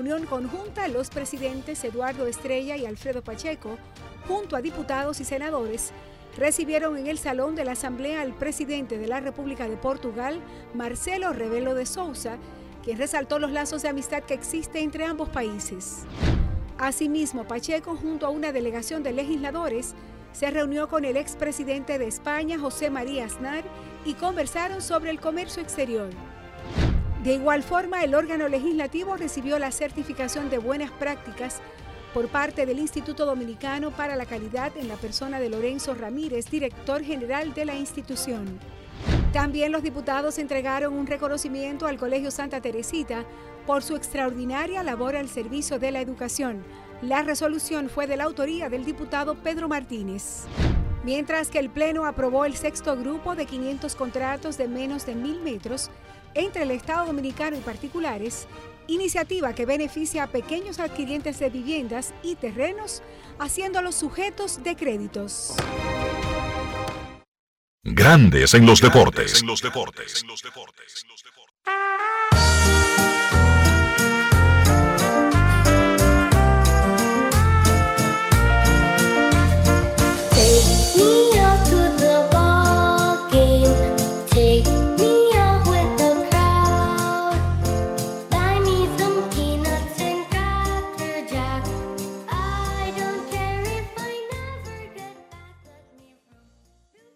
Reunión conjunta, los presidentes Eduardo Estrella y Alfredo Pacheco, junto a diputados y senadores, recibieron en el Salón de la Asamblea al presidente de la República de Portugal, Marcelo Rebelo de Sousa, quien resaltó los lazos de amistad que existe entre ambos países. Asimismo, Pacheco, junto a una delegación de legisladores, se reunió con el expresidente de España, José María Aznar, y conversaron sobre el comercio exterior. De igual forma, el órgano legislativo recibió la certificación de buenas prácticas por parte del Instituto Dominicano para la Calidad en la persona de Lorenzo Ramírez, director general de la institución. También los diputados entregaron un reconocimiento al Colegio Santa Teresita por su extraordinaria labor al servicio de la educación. La resolución fue de la autoría del diputado Pedro Martínez. Mientras que el Pleno aprobó el sexto grupo de 500 contratos de menos de mil metros entre el Estado Dominicano y particulares, iniciativa que beneficia a pequeños adquirientes de viviendas y terrenos, haciéndolos sujetos de créditos. Grandes en los deportes. Take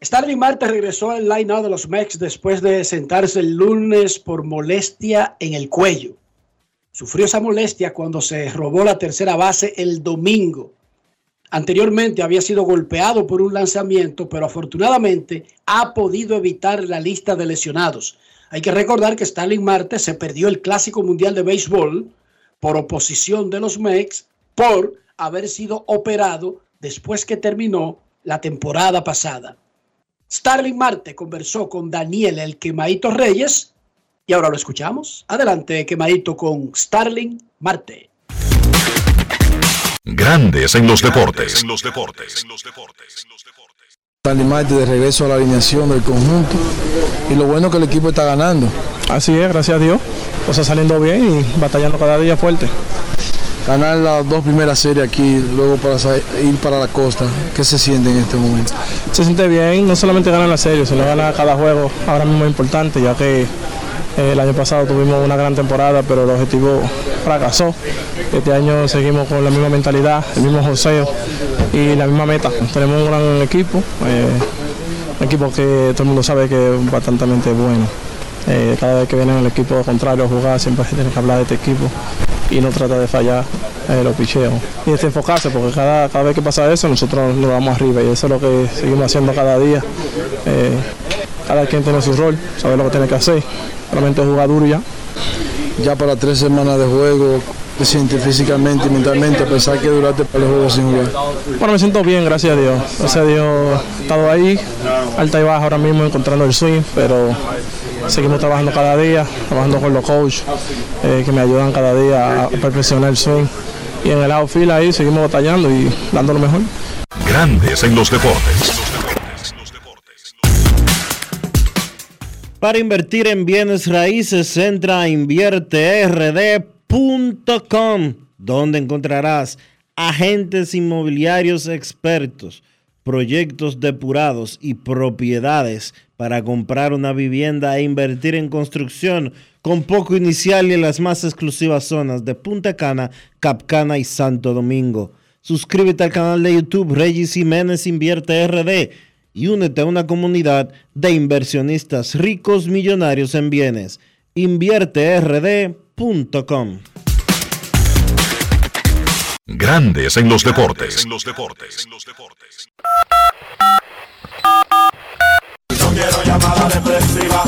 Starling Marte regresó al line-out de los Mex después de sentarse el lunes por molestia en el cuello. Sufrió esa molestia cuando se robó la tercera base el domingo. Anteriormente había sido golpeado por un lanzamiento, pero afortunadamente ha podido evitar la lista de lesionados. Hay que recordar que Starling Marte se perdió el Clásico Mundial de Béisbol por oposición de los Mex por haber sido operado después que terminó la temporada pasada. Starling Marte conversó con Daniel el Quemadito Reyes y ahora lo escuchamos. Adelante, Quemadito con Starling Marte. Grandes en los deportes. Stanley Marte de regreso a la alineación del conjunto y lo bueno que el equipo está ganando. Así es, gracias a Dios. Cosas saliendo bien y batallando cada día fuerte. Ganar las dos primeras series aquí, luego para ir para la costa, ¿qué se siente en este momento? Se siente bien, no solamente ganar la serie, sino ganar cada juego ahora mismo es importante, ya que eh, el año pasado tuvimos una gran temporada, pero el objetivo fracasó. Este año seguimos con la misma mentalidad, el mismo joseo y la misma meta. Tenemos un gran equipo, eh, un equipo que todo el mundo sabe que es bastante bueno. Eh, cada vez que viene el equipo contrario a jugar siempre se tiene que hablar de este equipo y no trata de fallar eh, los picheos. Y es enfocarse porque cada, cada vez que pasa eso nosotros nos vamos arriba y eso es lo que seguimos haciendo cada día. Eh, cada quien tiene su rol, sabe lo que tiene que hacer, solamente jugar duro ya. Ya para tres semanas de juego, te sientes físicamente y mentalmente a pesar que duraste para el juego sin jugar? Bueno, me siento bien, gracias a Dios. Gracias a Dios he estado ahí, alta y baja ahora mismo encontrando el swing, pero seguimos trabajando cada día, trabajando con los coaches eh, que me ayudan cada día a perfeccionar el swing. Y en el outfield ahí seguimos batallando y dando lo mejor. Grandes en los deportes. Para invertir en bienes raíces, entra a invierterd.com, donde encontrarás agentes inmobiliarios expertos, proyectos depurados y propiedades para comprar una vivienda e invertir en construcción con poco inicial y en las más exclusivas zonas de Punta Cana, Capcana y Santo Domingo. Suscríbete al canal de YouTube Regis Jiménez Invierte RD y únete a una comunidad de inversionistas ricos millonarios en bienes. InvierteRD.com Grandes en los deportes. No quiero llamada depresiva.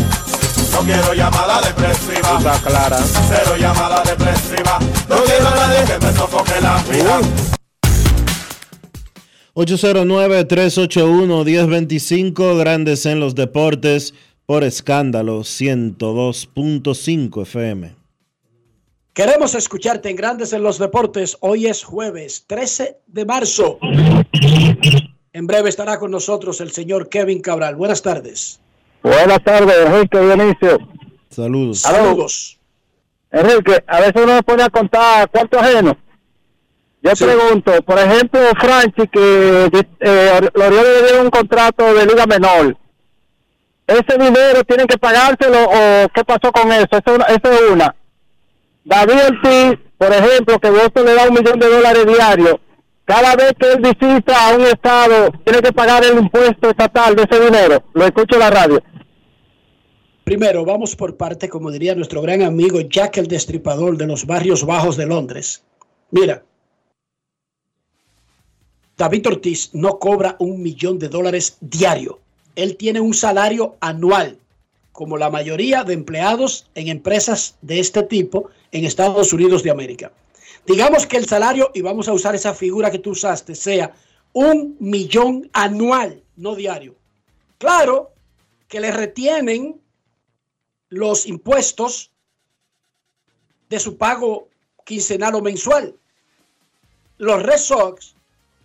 No quiero llamada depresiva. Está clara. Cero llamada depresiva. No quiero a nadie que me sofoque la vida. 809-381-1025, Grandes en los Deportes, por escándalo 102.5 FM. Queremos escucharte en Grandes en los Deportes. Hoy es jueves 13 de marzo. En breve estará con nosotros el señor Kevin Cabral. Buenas tardes. Buenas tardes, Enrique Dionisio. Saludos. Saludos. Enrique, a veces uno me pone a contar cuánto ajeno. Yo pregunto, por ejemplo, Franchi, que eh, los Orioles le dieron un contrato de liga menor. ¿Ese dinero tienen que pagárselo o qué pasó con eso? Eso, es una- eso es una. David Ortiz, por ejemplo, que Boston le da un millón de dólares diarios. Cada vez que él visita a un estado, tiene que pagar el impuesto estatal de ese dinero. Lo escucho en la radio. Primero, vamos por parte, como diría nuestro gran amigo Jack el Destripador de los barrios bajos de Londres. Mira, David Ortiz no cobra un millón de dólares diario. Él tiene un salario anual como la mayoría de empleados en empresas de este tipo en Estados Unidos de América. Digamos que el salario, y vamos a usar esa figura que tú usaste, sea un millón anual, no diario. Claro que le retienen los impuestos de su pago quincenal o mensual. Los Red Sox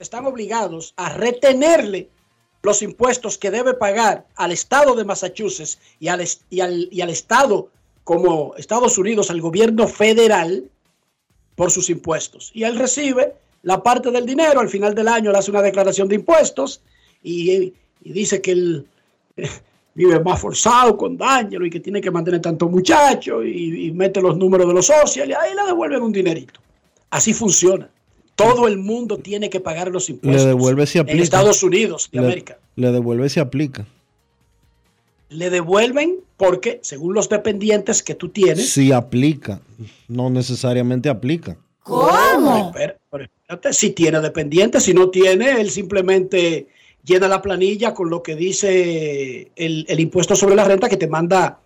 están obligados a retenerle los impuestos que debe pagar al estado de Massachusetts y al, y al- y al estado como Estados Unidos, al gobierno federal, por sus impuestos. Y él recibe la parte del dinero, al final del año le hace una declaración de impuestos y, dice que él eh, vive más forzado con D'Angelo y que tiene que mantener tanto muchacho y, y mete los números de los socios y ahí le devuelven un dinerito. Así funciona. Todo el mundo tiene que pagar los Le impuestos. devuelve si aplica. En Estados Unidos de Le- América. Le devuelve si aplica. Le devuelven porque, según los dependientes que tú tienes, Si aplica. No necesariamente aplica. ¿Cómo? Pero, pero espérate, si tiene dependientes, si no tiene, él simplemente llena la planilla con lo que dice el, el impuesto sobre la renta que te manda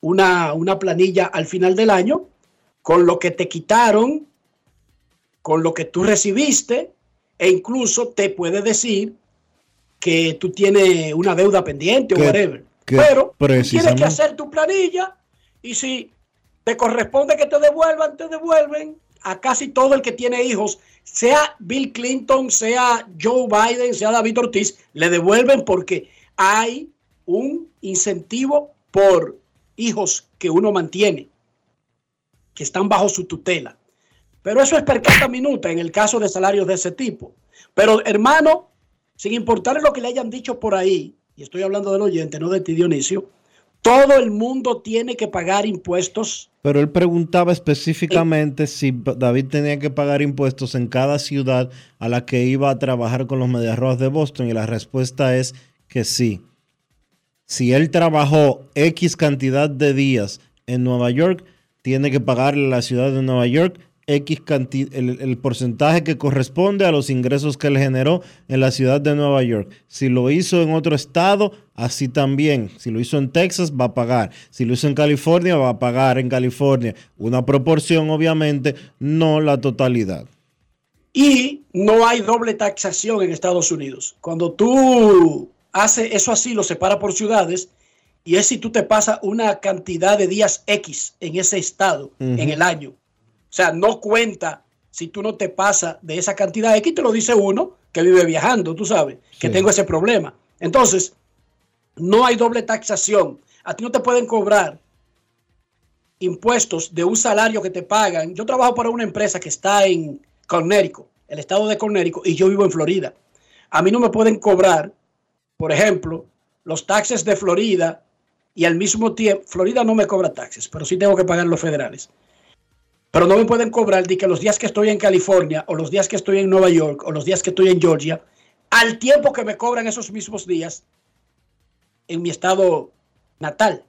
una, una planilla al final del año con lo que te quitaron, con lo que tú recibiste e incluso te puede decir que tú tienes una deuda pendiente o whatever. Pero tienes que hacer tu planilla y si te corresponde que te devuelvan, te devuelven a casi todo el que tiene hijos, sea Bill Clinton, sea Joe Biden, sea David Ortiz, le devuelven porque hay un incentivo por hijos que uno mantiene, que están bajo su tutela. Pero eso es per capita minuta en el caso de salarios de ese tipo. Pero hermano, sin importar lo que le hayan dicho por ahí, y estoy hablando del oyente, no de ti Dionisio, todo el mundo tiene que pagar impuestos Pero él preguntaba específicamente si David tenía que pagar impuestos en cada ciudad a la que iba a trabajar con los Medias Rojas de Boston y la respuesta es que sí. Si él trabajó X cantidad de días en Nueva York, tiene que pagarle a la ciudad de Nueva York X canti- el, el porcentaje que corresponde a los ingresos que él generó en la ciudad de Nueva York. Si lo hizo en otro estado, así también. Si lo hizo en Texas, va a pagar. Si lo hizo en California, va a pagar en California. Una proporción, obviamente, no la totalidad. y no hay doble taxación en Estados Unidos. Cuando tú haces eso así, lo separa por ciudades, y es si tú te pasas una cantidad de días X en ese estado en el año. O sea, no cuenta si tú no te pasas de esa cantidad X, te lo dice uno que vive viajando, tú sabes, que Sí. tengo ese problema. Entonces, no hay doble taxación. A ti no te pueden cobrar impuestos de un salario que te pagan. Yo trabajo para una empresa que está en Connecticut, el estado de Connecticut, y yo vivo en Florida. A mí no me pueden cobrar, por ejemplo, los taxes de Florida y al mismo tiempo, Florida no me cobra taxes, pero sí tengo que pagar los federales. Pero no me pueden cobrar de que los días que estoy en California o los días que estoy en Nueva York o los días que estoy en Georgia, al tiempo que me cobran esos mismos días en mi estado natal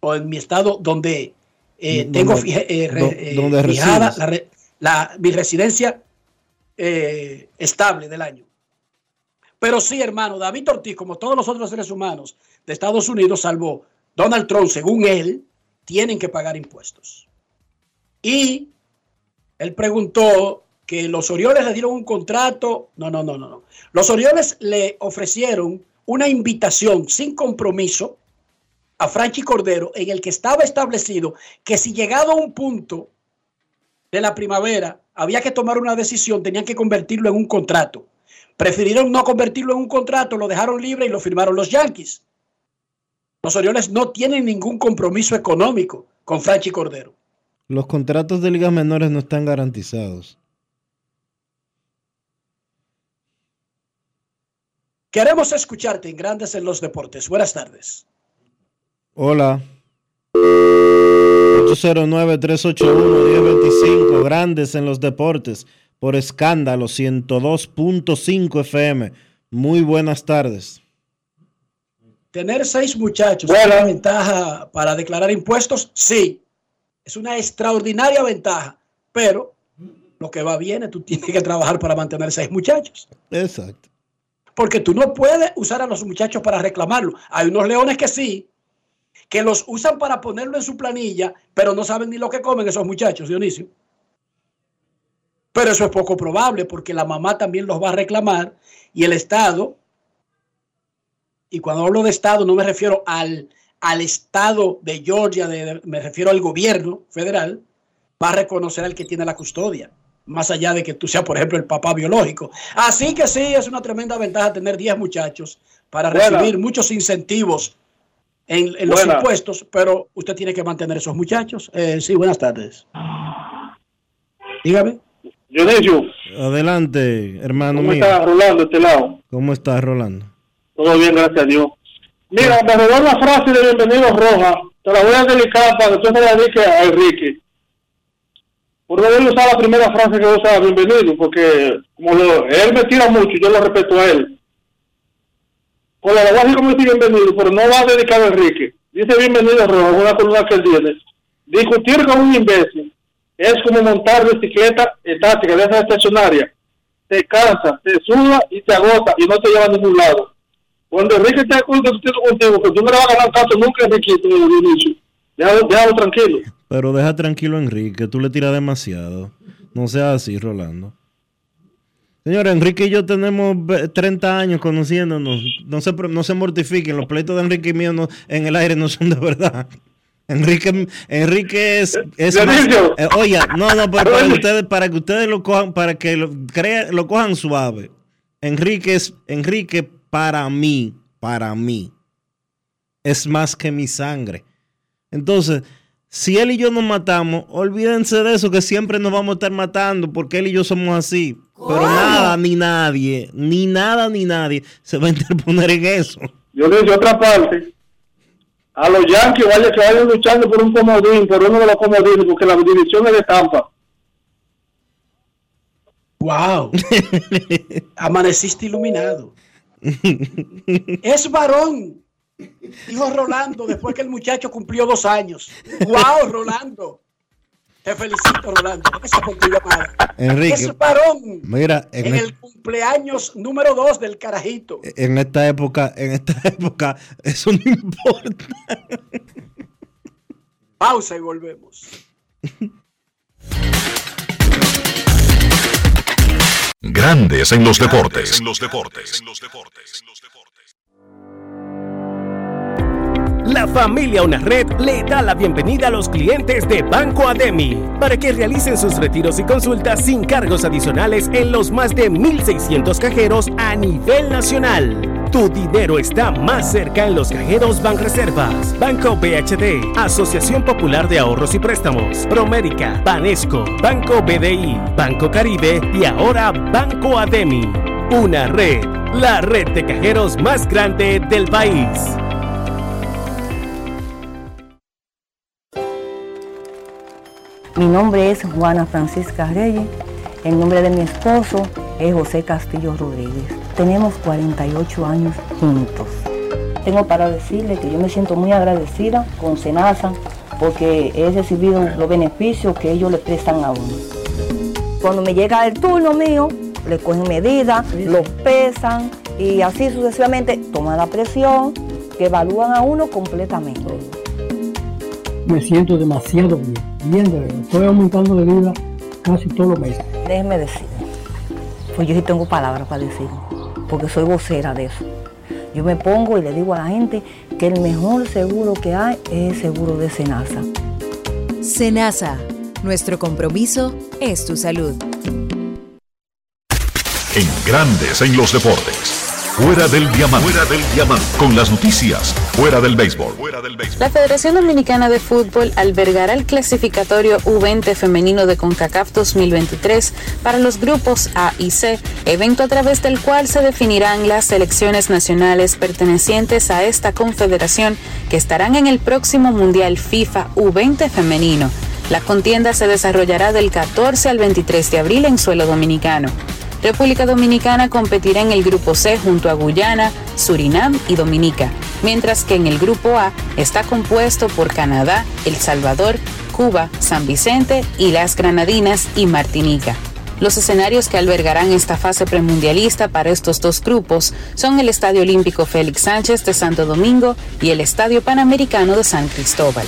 o en mi estado donde eh, Donde- tengo fija- eh, re- eh, donde fijada la- mi residencia eh, estable del año. Pero sí, hermano, David Ortiz, como todos los otros seres humanos de Estados Unidos, salvo Donald Trump, según él, tienen que pagar impuestos. Y él preguntó que los Orioles le dieron un contrato. No, no, no, no, no. Los Orioles le ofrecieron una invitación sin compromiso a Franchi Cordero en el que estaba establecido que si llegado a un punto de la primavera había que tomar una decisión, tenían que convertirlo en un contrato. Prefirieron no convertirlo en un contrato, lo dejaron libre y lo firmaron los Yankees. Los Orioles no tienen ningún compromiso económico con Franchi Cordero. Los contratos de ligas menores no están garantizados. Queremos escucharte en Grandes en los Deportes. Buenas tardes. Hola. 809-381-1025, grandes en los deportes, por escándalo 102.5 FM. Muy buenas tardes. Tener seis muchachos es una ventaja para declarar impuestos, sí. Es una extraordinaria ventaja, pero lo que va bien es tú tienes que trabajar para mantener seis muchachos. Exacto. Porque tú no puedes usar a los muchachos para reclamarlo. Hay unos leones que sí, que los usan para ponerlo en su planilla, pero no saben ni lo que comen esos muchachos, Dionisio. Pero eso es poco probable porque la mamá también los va a reclamar y el Estado, y cuando hablo de Estado no me refiero al, al Estado de Georgia, de- de- me refiero al gobierno federal, va a reconocer al que tiene la custodia, más allá de que tú seas, por ejemplo, el papá biológico. Así que sí, es una tremenda ventaja tener 10 muchachos para Buena. recibir muchos incentivos en, en los impuestos, pero usted tiene que mantener esos muchachos. Eh, sí, buenas tardes. Dígame. Dionisio, Adelante, hermano ¿cómo mío. está Rolando este lado? ¿Cómo estás, Rolando? Todo bien, gracias a Dios. Mira, me robó una frase de Bienvenido Roja. Te la voy a dedicar para que tú se la dediques a Enrique. Por no haber usado la primera frase que usa Bienvenido, porque como lo- él me tira mucho, yo lo respeto a él. Con la voy a decir como dice Bienvenido, pero no va a dedicar a Enrique. Dice Bienvenido Roja, una columna que él tiene. Discutir con un imbécil es como montar bicicleta estática de esa estacionaria. Te cansa, te suda y te agota y no te lleva a ningún lado. Cuando Enrique esté discutiendo contigo, que tú no le vas a ganar caso nunca de inicio. Déjalo, déjalo tranquilo. Pero deja tranquilo a Enrique, tú le tiras demasiado. No sea así, Rolando. Señor, Enrique y yo tenemos ve- 30 años conociéndonos. No se, no se mortifiquen, los pleitos de Enrique y mío no- en el aire no son de verdad. Enrique, Enrique es, es más- Dionisio. eh, oye, no, no, pero para que ustedes, para que ustedes lo cojan, para que lo, crea- lo cojan suave. Enrique es, Enrique para mí, para mí, es más que mi sangre. Entonces, si él y yo nos matamos, olvídense de eso, que siempre nos vamos a estar matando, porque él y yo somos así. Pero nada, ni nadie, ni nada, ni nadie se va a interponer en eso. Yo le digo otra parte. A los Yankees vaya que vayan luchando por un comodín, por uno de los comodines, porque la división es de Tampa. Wow. Amaneciste iluminado. Es varón, dijo Rolando después que el muchacho cumplió dos años. Wow, Rolando. Te felicito, Rolando. Esa fue tu llamada. Enrique, Es varón mira, en, en e- el cumpleaños número dos del carajito. en esta época, en esta época, eso no importa. Pausa y volvemos. Grandes en los deportes. La familia Una Red le da la bienvenida a los clientes de Banco Ademi para que realicen sus retiros y consultas sin cargos adicionales en los más de 1.600 cajeros a nivel nacional. Tu dinero está más cerca en los cajeros Banreservas, Banco BHD, Asociación Popular de Ahorros y Préstamos, Promérica, Banesco, Banco BDI, Banco Caribe y ahora Banco Ademi. Una red, la red de cajeros más grande del país. Mi nombre es Juana Francisca Reyes. El nombre de mi esposo es José Castillo Rodríguez. Tenemos 48 años juntos. Tengo para decirle que yo me siento muy agradecida con Senasa porque he recibido los beneficios que ellos le prestan a uno. Cuando me llega el turno mío, le cogen medidas, lo pesan y así sucesivamente toman la presión, que evalúan a uno completamente. Me siento demasiado bien, bien de verdad. Estoy aumentando de vida casi todos los meses. Déjeme decir, pues yo sí tengo palabras para decir, porque soy vocera de eso. Yo me pongo y le digo a la gente que el mejor seguro que hay es el seguro de Senasa. Senasa, nuestro compromiso es tu salud. En Grandes en los deportes. Fuera del diamante. Fuera del diamante. Con las noticias. Fuera del béisbol. La Federación Dominicana de Fútbol albergará el clasificatorio U20 femenino de CONCACAF 2023 para los grupos A y C, evento a través del cual se definirán las selecciones nacionales pertenecientes a esta confederación que estarán en el próximo Mundial FIFA U20 femenino. La contienda se desarrollará del 14 al 23 de abril en suelo dominicano. República Dominicana competirá en el grupo C junto a Guyana, Surinam y Dominica, mientras que en el grupo A está compuesto por Canadá, El Salvador, Cuba, San Vicente y las Granadinas y Martinica. Los escenarios que albergarán esta fase premundialista para estos dos grupos son el Estadio Olímpico Félix Sánchez de Santo Domingo y el Estadio Panamericano de San Cristóbal.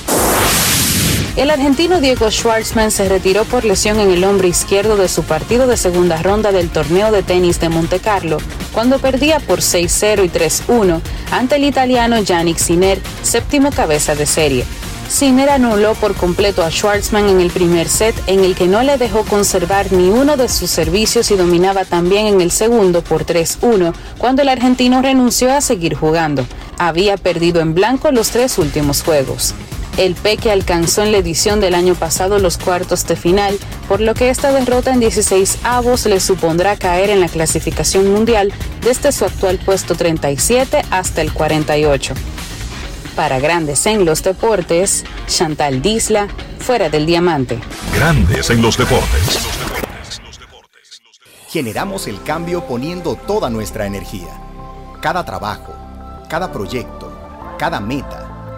El argentino Diego Schwartzman se retiró por lesión en el hombro izquierdo de su partido de segunda ronda del torneo de tenis de Monte Carlo, cuando perdía por 6-0 y 3-1 ante el italiano Yannick Sinner, séptimo cabeza de serie. Sinner anuló por completo a Schwartzman en el primer set, en el que no le dejó conservar ni uno de sus servicios y dominaba también en el segundo por 3-1, cuando el argentino renunció a seguir jugando. Había perdido en blanco los tres últimos juegos. El Peque alcanzó en la edición del año pasado los cuartos de final, por lo que esta derrota en 16 avos le supondrá caer en la clasificación mundial desde su actual puesto 37 hasta el 48. Para Grandes en los Deportes, Chantal Disla, fuera del diamante. Grandes en los deportes. Generamos el cambio poniendo toda nuestra energía. Cada trabajo, cada proyecto, cada meta,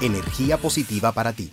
energía positiva para ti.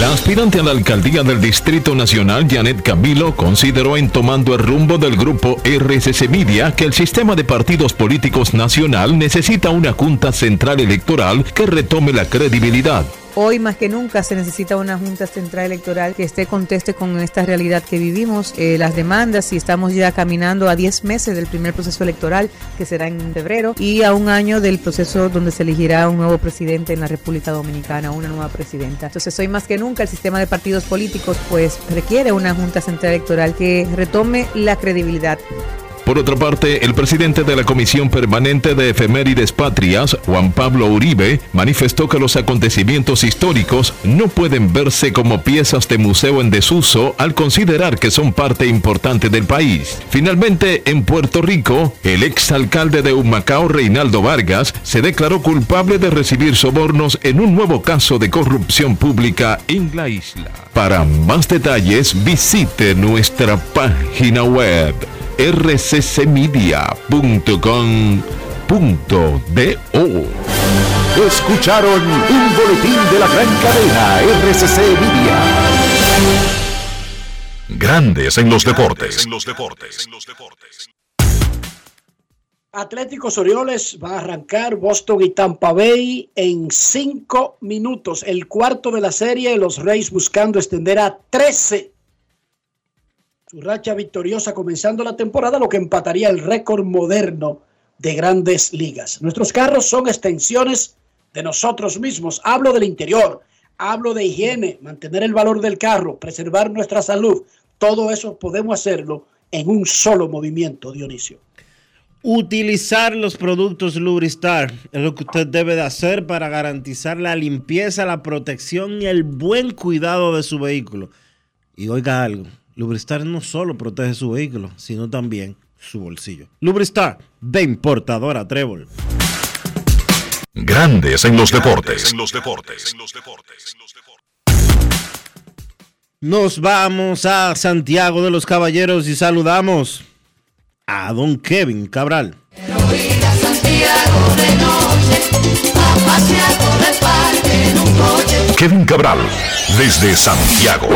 La aspirante a la alcaldía del Distrito Nacional, Janet Camilo, consideró en tomando el rumbo del grupo RCC Media que el sistema de partidos políticos nacional necesita una Junta Central Electoral que retome la credibilidad. Hoy más que nunca se necesita una Junta Central Electoral que esté conteste con esta realidad que vivimos, eh, las demandas y estamos ya caminando a 10 meses del primer proceso electoral que será en febrero y a un año del proceso donde se elegirá un nuevo presidente en la República Dominicana, una nueva presidenta. Entonces hoy más que nunca el sistema de partidos políticos pues requiere una Junta Central Electoral que retome la credibilidad. Por otra parte, el presidente de la Comisión Permanente de Efemérides Patrias, Juan Pablo Uribe, manifestó que los acontecimientos históricos no pueden verse como piezas de museo en desuso al considerar que son parte importante del país. Finalmente, en Puerto Rico, el exalcalde de Humacao, Reinaldo Vargas, se declaró culpable de recibir sobornos en un nuevo caso de corrupción pública en la isla. Para más detalles, visite nuestra página web rccmedia.com.do. Escucharon un boletín de la gran cadena RCC Media. Grandes en los deportes. Atléticos Orioles va a arrancar Boston y Tampa Bay en cinco minutos. El cuarto de la serie, los Reyes buscando extender a 13 su racha victoriosa comenzando la temporada, lo que empataría el récord moderno de grandes ligas. Nuestros carros son extensiones de nosotros mismos. Hablo del interior, hablo de higiene, mantener el valor del carro, preservar nuestra salud. Todo eso podemos hacerlo en un solo movimiento, Dionisio. Utilizar los productos Lubristar es lo que usted debe de hacer para garantizar la limpieza, la protección y el buen cuidado de su vehículo. Y oiga algo, Lubristar no solo protege su vehículo, sino también su bolsillo. Lubristar, de importadora Trébol. Grandes en los deportes. Nos vamos a Santiago de los Caballeros y saludamos a don Kevin Cabral. Santiago de noche, Kevin Cabral, desde Santiago.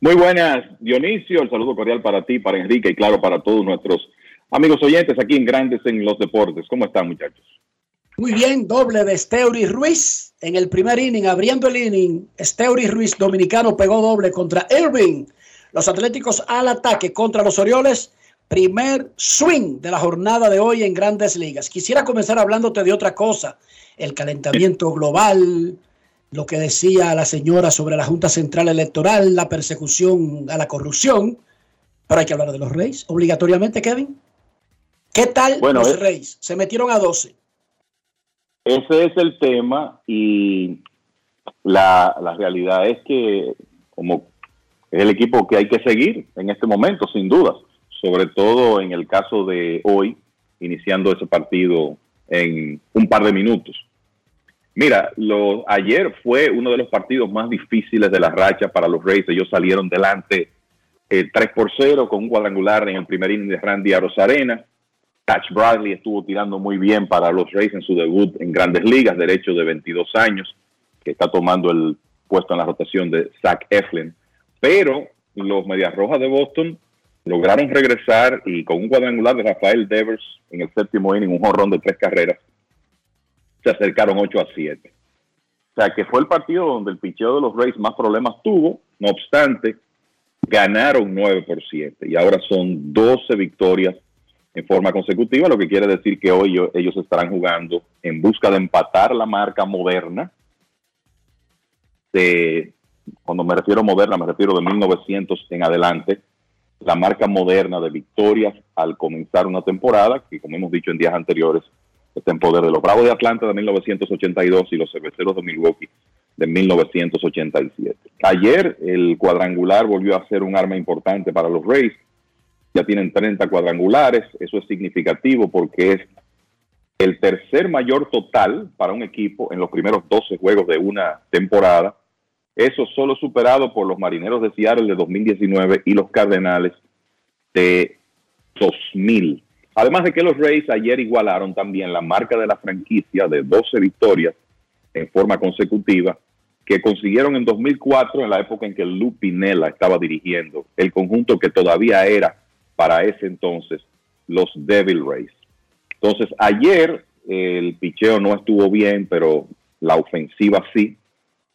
Muy buenas, Dionisio. El saludo cordial para ti, para Enrique y claro, para todos nuestros amigos oyentes aquí en Grandes en los Deportes. ¿Cómo están, muchachos? Muy bien, doble de Steuri Ruiz en el primer inning, abriendo el inning. Steuri Ruiz, dominicano, pegó doble contra Irving. Los Atléticos al ataque contra los Orioles. Primer swing de la jornada de hoy en Grandes Ligas. Quisiera comenzar hablándote de otra cosa. El calentamiento global, lo que decía la señora sobre la Junta Central Electoral, la persecución a la corrupción. Pero hay que hablar de los Reyes, obligatoriamente, Kevin. ¿Qué tal Bueno, los es- Reyes? Se metieron a 12. Ese es el tema y la, la realidad es que como es el equipo que hay que seguir en este momento, sin dudas, sobre todo en el caso de hoy, iniciando ese partido en un par de minutos. Mira, lo, ayer fue uno de los partidos más difíciles de la racha para los Rays. Ellos salieron delante eh, 3 por 0 con un cuadrangular en el primer inning de Randy Arozarena. Catch Bradley estuvo tirando muy bien para los Rays en su debut en Grandes Ligas, derecho de 22 años, que está tomando el puesto en la rotación de Zach Eflin. Pero los Medias Rojas de Boston lograron regresar y con un cuadrangular de Rafael Devers en el séptimo inning, un jonrón de tres carreras, se acercaron 8 a 7. O sea, que fue el partido donde el picheo de los Rays más problemas tuvo, no obstante, ganaron 9 por 7 y ahora son 12 victorias en forma consecutiva, lo que quiere decir que hoy ellos estarán jugando en busca de empatar la marca moderna de, cuando me refiero a moderna, me refiero de 1900 en adelante, la marca moderna de victorias al comenzar una temporada, que como hemos dicho en días anteriores, está en poder de los Bravos de Atlanta de 1982 y los Cerveceros de Milwaukee de 1987. Ayer el cuadrangular volvió a ser un arma importante para los Rays. Ya tienen 30 cuadrangulares, eso es significativo porque es el tercer mayor total para un equipo en los primeros 12 juegos de una temporada. Eso solo superado por los Marineros de Seattle de 2019 y los Cardenales de 2000. Además de que los Rays ayer igualaron también la marca de la franquicia de 12 victorias en forma consecutiva que consiguieron en 2004 en la época en que Lou Pinella estaba dirigiendo el conjunto que todavía era para ese entonces los Devil Rays. Entonces ayer el picheo no estuvo bien, pero la ofensiva sí,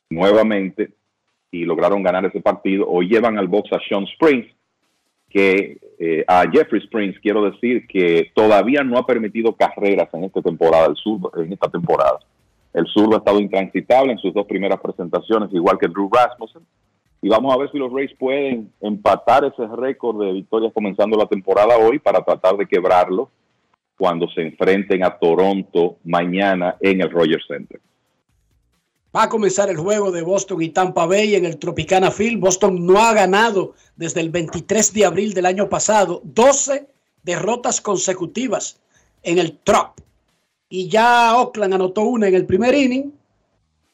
nuevamente, y lograron ganar ese partido. Hoy llevan al box a Sean Springs, que eh, a Jeffrey Springs quiero decir que todavía no ha permitido carreras en esta temporada, el sur, en esta temporada. El zurdo ha estado intransitable en sus dos primeras presentaciones, igual que Drew Rasmussen. Y vamos a ver si los Rays pueden empatar ese récord de victorias comenzando la temporada hoy para tratar de quebrarlo cuando se enfrenten a Toronto mañana en el Rogers Center. Va a comenzar el juego de Boston y Tampa Bay en el Tropicana Field. Boston no ha ganado desde el 23 de abril del año pasado. 12 derrotas consecutivas en el Trop. Y ya Oakland anotó una en el primer inning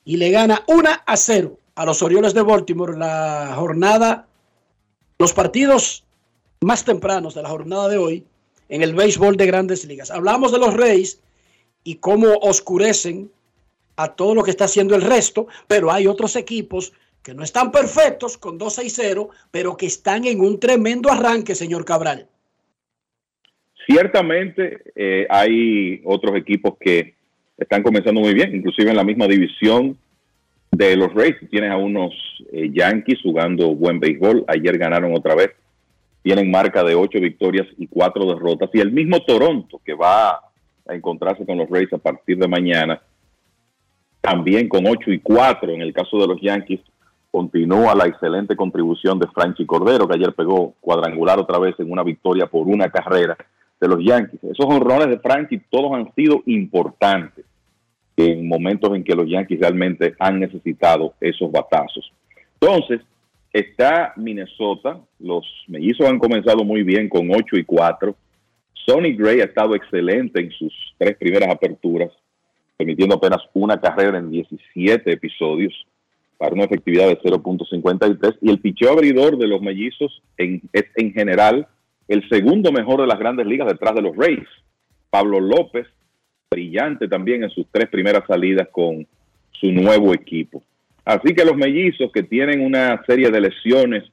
y le gana 1 a 0 a los Orioles de Baltimore. La jornada, los partidos más tempranos de la jornada de hoy en el béisbol de grandes ligas. Hablamos de los Reyes y cómo oscurecen a todo lo que está haciendo el resto, pero hay otros equipos que no están perfectos con 2 y 0, pero que están en un tremendo arranque, señor Cabral. Ciertamente eh, hay otros equipos que están comenzando muy bien, inclusive en la misma división de los Rays. Tienes a unos eh, Yankees jugando buen béisbol. Ayer ganaron otra vez. Tienen marca de ocho victorias y cuatro derrotas. Y el mismo Toronto, que va a encontrarse con los Rays a partir de mañana, también con 8 y 4 en el caso de los Yankees, continúa la excelente contribución de Franchi Cordero, que ayer pegó cuadrangular otra vez en una victoria por una carrera de los Yankees. Esos honrones de Franchi todos han sido importantes en momentos en que los Yankees realmente han necesitado esos batazos. Entonces, está Minnesota, los mellizos han comenzado muy bien con 8 y 4. Sonny Gray ha estado excelente en sus tres primeras aperturas permitiendo apenas una carrera en 17 episodios para una efectividad de 0.53 y el picheo abridor de los mellizos en, es en general el segundo mejor de las grandes ligas detrás de los Rays. Pablo López, brillante también en sus tres primeras salidas con su nuevo equipo. Así que los mellizos que tienen una serie de lesiones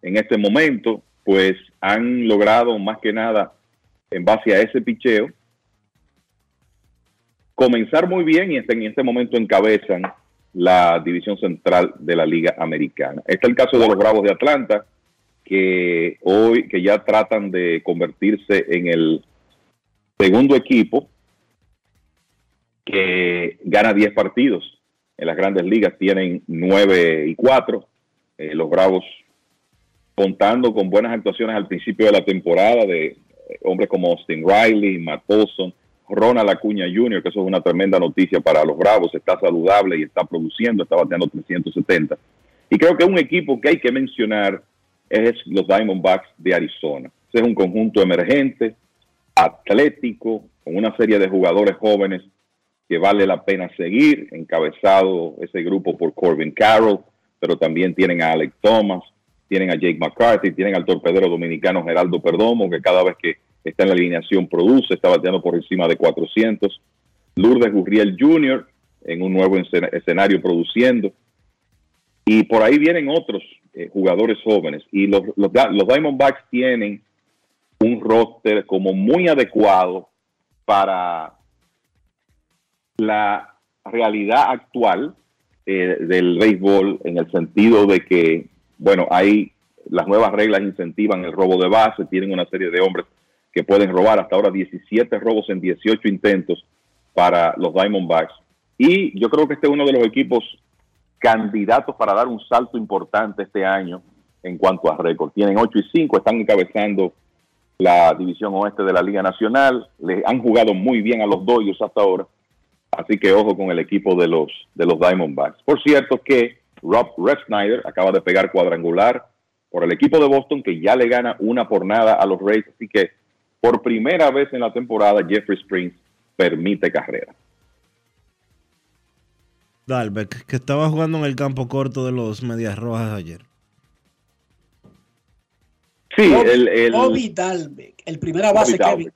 en este momento, pues han logrado más que nada en base a ese picheo comenzar muy bien y en este momento encabezan la división central de la Liga Americana. Este es el caso de los Bravos de Atlanta, que hoy que ya tratan de convertirse en el segundo equipo que gana 10 partidos. En las grandes ligas tienen 9 y 4. Eh, los Bravos contando con buenas actuaciones al principio de la temporada de eh, hombres como Austin Riley, Matt Olson, Ronald Acuña Jr., que eso es una tremenda noticia para los Bravos, está saludable y está produciendo, está bateando 370. Y creo que un equipo que hay que mencionar es los Diamondbacks de Arizona. Ese es un conjunto emergente, atlético, con una serie de jugadores jóvenes que vale la pena seguir, encabezado ese grupo por Corbin Carroll, pero también tienen a Alec Thomas, tienen a Jake McCarthy, tienen al torpedero dominicano Geraldo Perdomo, que cada vez que está en la alineación produce, está bateando por encima de 400. Lourdes Gurriel Jr. en un nuevo escenario produciendo. Y por ahí vienen otros eh, jugadores jóvenes. Y los, los, Diamondbacks tienen un roster como muy adecuado para la realidad actual eh, del béisbol en el sentido de que, bueno, hay las nuevas reglas incentivan el robo de base, tienen una serie de hombres que pueden robar hasta ahora 17 robos en 18 intentos para los Diamondbacks. Y yo creo que este es uno de los equipos candidatos para dar un salto importante este año en cuanto a récord. Tienen 8 y 5, están encabezando la división oeste de la Liga Nacional. Le han jugado muy bien a los Dodgers hasta ahora. Así que ojo con el equipo de los, de los Diamondbacks. Por cierto que Rob Snyder acaba de pegar cuadrangular por el equipo de Boston que ya le gana una por nada a los Rays. Así que por primera vez en la temporada, Jeffrey Springs permite carrera. Dalbeck, que estaba jugando en el campo corto de los Medias Rojas ayer. Sí, el, el Bobby Dalbeck, el primera base Bobby Kevin.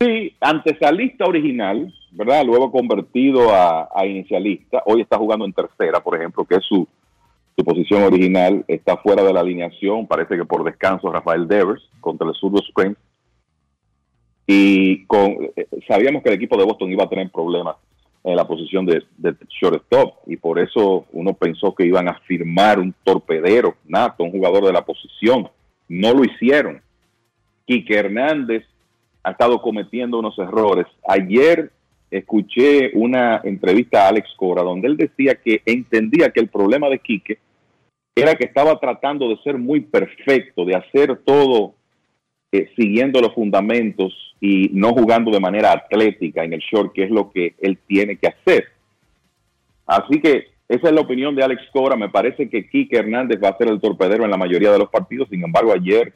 Sí, antesalista original, ¿verdad? Luego convertido a, a inicialista. Hoy está jugando en tercera, por ejemplo, que es su, su posición original. Está fuera de la alineación, parece que por descanso Rafael Devers contra el Surdo Springs. Y con, eh, sabíamos que el equipo de Boston iba a tener problemas en la posición de, shortstop y por eso uno pensó que iban a firmar un torpedero nato, un jugador de la posición. No lo hicieron. Quique Hernández ha estado cometiendo unos errores. Ayer escuché una entrevista a Alex Cora donde él decía que entendía que el problema de Quique era que estaba tratando de ser muy perfecto, de hacer todo eh, siguiendo los fundamentos y no jugando de manera atlética en el short, que es lo que él tiene que hacer. Así que esa es la opinión de Alex Cora. Me parece que Kike Hernández va a ser el torpedero en la mayoría de los partidos. Sin embargo, ayer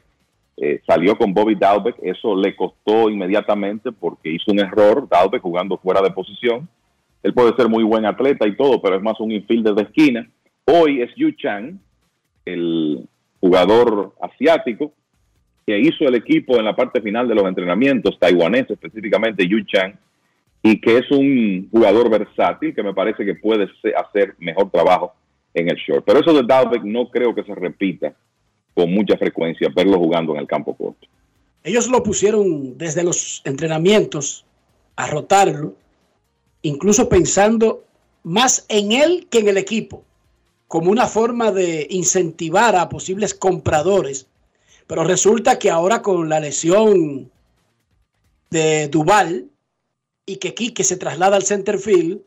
eh, salió con Bobby Dalbeck. Eso le costó inmediatamente porque hizo un error. Dalbeck jugando fuera de posición. Él puede ser muy buen atleta y todo, pero es más un infielder de esquina. Hoy es Yu Chang, el jugador asiático, que hizo el equipo en la parte final de los entrenamientos, taiwanés específicamente Yu Chang, y que es un jugador versátil que me parece que puede hacer mejor trabajo en el short. Pero eso de Dalbeck no creo que se repita con mucha frecuencia, verlo jugando en el campo corto. Ellos lo pusieron desde los entrenamientos a rotarlo, incluso pensando más en él que en el equipo, como una forma de incentivar a posibles compradores. Pero resulta que ahora con la lesión de Duval y que Quique se traslada al center field,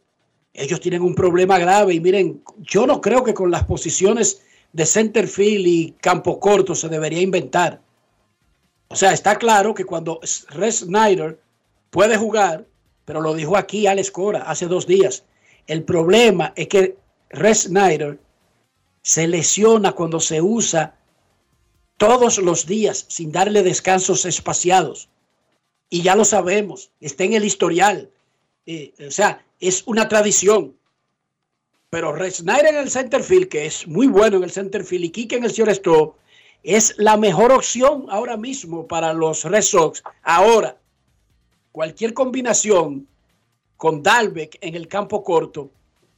ellos tienen un problema grave. Y miren, yo no creo que con las posiciones de center field y campo corto se debería inventar. O sea, está claro que cuando Red Snyder puede jugar, pero lo dijo aquí Alex Cora hace dos días, el problema es que Red Snyder se lesiona cuando se usa todos los días sin darle descansos espaciados. Y ya lo sabemos, está en el historial. Eh, o sea, es una tradición. Pero Red Snyder en el center field, que es muy bueno en el center field, y Kike en el shortstop, es la mejor opción ahora mismo para los Red Sox. Ahora, cualquier combinación con Dalbeck en el campo corto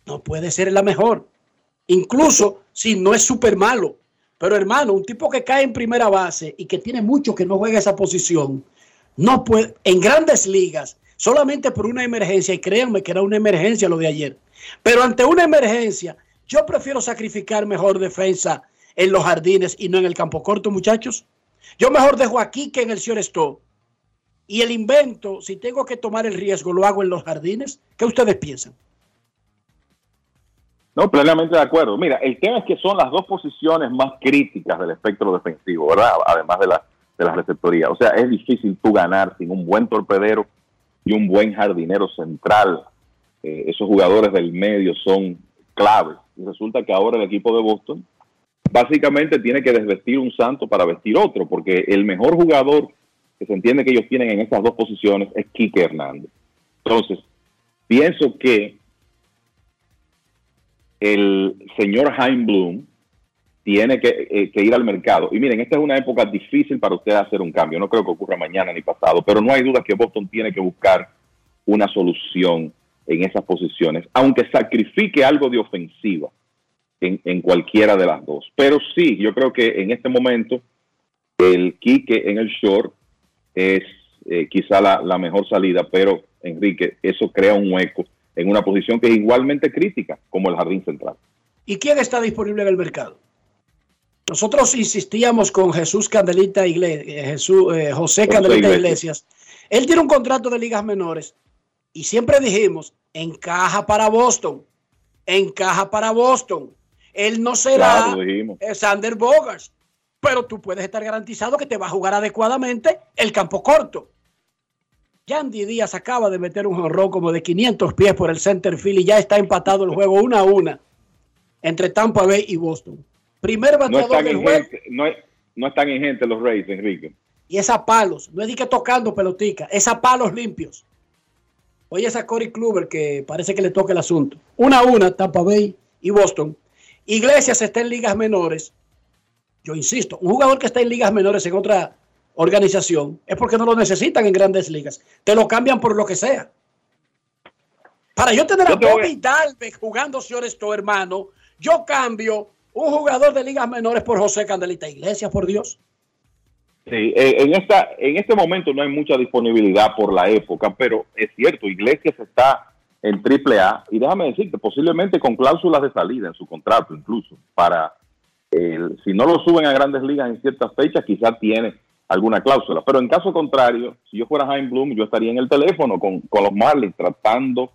no puede ser la mejor. Incluso si no es súper malo. Pero hermano, un tipo que cae en primera base y que tiene mucho que no juega esa posición, no puede, en grandes ligas, solamente por una emergencia, y créanme que era una emergencia lo de ayer, pero ante una emergencia, yo prefiero sacrificar mejor defensa en los jardines y no en el campo corto, muchachos. Yo mejor dejo aquí que en el Señor Store. Y el invento, si tengo que tomar el riesgo, lo hago en los jardines. ¿Qué ustedes piensan? No, plenamente de acuerdo. Mira, el tema es que son las dos posiciones más críticas del espectro defensivo, ¿verdad? Además de la, de la receptoría. O sea, es difícil tú ganar sin un buen torpedero y un buen jardinero central. Eh, esos jugadores del medio son claves. Y resulta que ahora el equipo de Boston básicamente tiene que desvestir un santo para vestir otro, porque el mejor jugador que se entiende que ellos tienen en estas dos posiciones es Kike Hernández. Entonces, pienso que el señor Hein Bloom tiene que, eh, que ir al mercado. Y miren, esta es una época difícil para usted hacer un cambio. No creo que ocurra mañana ni pasado, pero no hay duda que Boston tiene que buscar una solución en esas posiciones, aunque sacrifique algo de ofensiva en, en cualquiera de las dos. Pero sí, yo creo que en este momento el Quique en el short es eh, quizá la, la mejor salida, pero Enrique, eso crea un hueco en una posición que es igualmente crítica como el jardín central. ¿Y quién está disponible en el mercado? Nosotros insistíamos con Jesús Candelita Iglesias, Jesús, eh, José Candelita Iglesias. Él tiene un contrato de ligas menores y siempre dijimos, encaja para Boston, encaja para Boston. Él no será Claro, eh, Sander Bogarts, pero tú puedes estar garantizado que te va a jugar adecuadamente el campo corto. Yandy Díaz acaba de meter un jonrón como de 500 pies por el center field y ya está empatado el juego una a una entre Tampa Bay y Boston. Primer No bateador están, del en juego no, no están en gente los Rays, Enrique. y es a palos. No es de que tocando pelotica, es a palos limpios. Oye, esa Corey Kluber que parece que le toca el asunto. Una a una, Tampa Bay y Boston. Iglesias está en ligas menores. Yo insisto, un jugador que está en ligas menores en otra organización es porque no lo necesitan en grandes ligas. Te lo cambian por lo que sea. Para yo tener a Bobby Dalbeck jugando esto, hermano, yo cambio un jugador de ligas menores por José Candelita Iglesias, por Dios. Sí, eh, en, esta, en este momento no hay mucha disponibilidad por la época, pero es cierto, Iglesias está en triple A y déjame decirte, posiblemente con cláusulas de salida en su contrato incluso, para, el- si no lo suben a grandes ligas en ciertas fechas, quizás tiene alguna cláusula, pero en caso contrario, si yo fuera Jaime Bloom, yo estaría en el teléfono con, con los Marlins tratando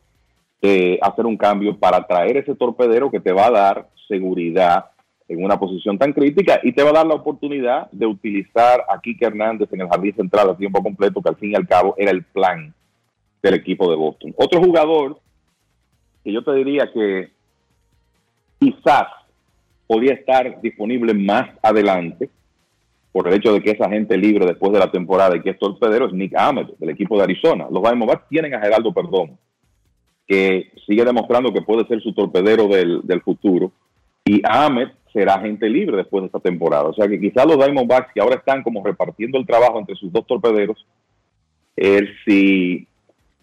de hacer un cambio para traer ese torpedero que te va a dar seguridad en una posición tan crítica y te va a dar la oportunidad de utilizar a Kike Hernández en el jardín central a tiempo completo, que al fin y al cabo era el plan del equipo de Boston. Otro jugador que yo te diría que quizás podría estar disponible más adelante por el hecho de que esa gente libre después de la temporada y que es torpedero es Nick Ahmed del equipo de Arizona. Los Diamondbacks tienen a Geraldo Perdomo que sigue demostrando que puede ser su torpedero del, del futuro. Y Ahmed será agente libre después de esta temporada. O sea que quizás los Diamondbacks, que ahora están como repartiendo el trabajo entre sus dos torpederos, eh, si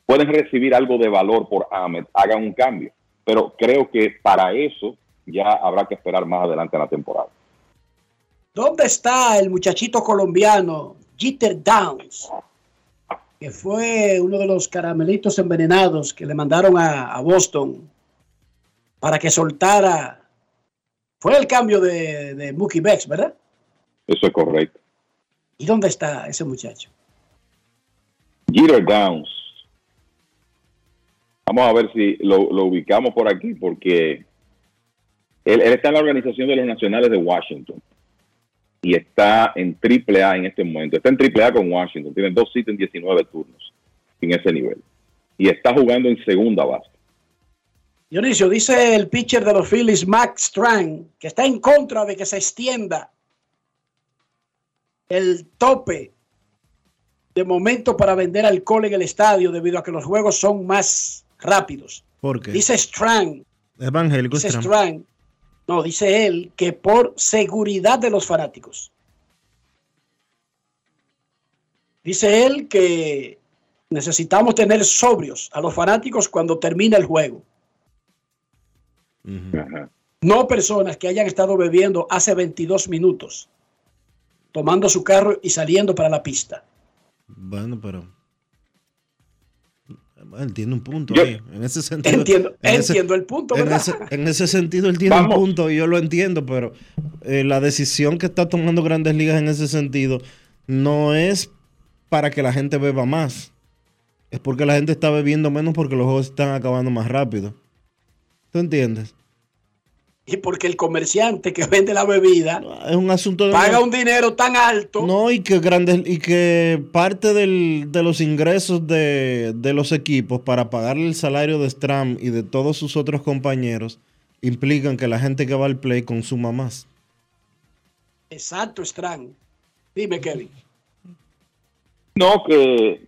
pueden recibir algo de valor por Ahmed, hagan un cambio. Pero creo que para eso ya habrá que esperar más adelante en la temporada. ¿Dónde está el muchachito colombiano Jeter Downs? Que fue uno de los caramelitos envenenados que le mandaron a, a Boston para que soltara. Fue el cambio de, de Mookie ¿verdad? Eso es correcto. ¿Y dónde está ese muchacho? Jeter Downs. Vamos a ver si lo, lo ubicamos por aquí, porque él, él está en la organización de los nacionales de Washington y está en triple A en este momento. Está en triple A con Washington. Tiene dos sitios en 19 turnos en ese nivel. Y está jugando en segunda base. Dionisio, dice el pitcher de los Phillies, Max Strang, que está en contra de que se extienda el tope de momento para vender alcohol en el estadio debido a que los juegos son más rápidos. ¿Por qué? Dice Strang, Evangélico dice. Strang, no, dice él que por seguridad de los fanáticos. Dice él que necesitamos tener sobrios a los fanáticos cuando termina el juego. No personas que hayan estado bebiendo hace 22 minutos, tomando su carro y saliendo para la pista. Bueno, pero él tiene un punto Yo- ahí. En ese sentido. Entiendo, en ese- entiendo el punto, en ¿verdad? ese, en ese sentido, él tiene Vamos. un punto y yo lo entiendo, pero eh, la decisión que está tomando Grandes Ligas en ese sentido no es para que la gente beba más. Es porque la gente está bebiendo menos porque los juegos están acabando más rápido. ¿Tú entiendes? Y porque el comerciante que vende la bebida Es un asunto de. paga un dinero tan alto. No, y que grandes, y que parte del- de los ingresos de, de los equipos para pagarle el salario de Stram y de todos sus otros compañeros implican que la gente que va al play consuma más. Exacto, Strang. Dime, Kevin. No, que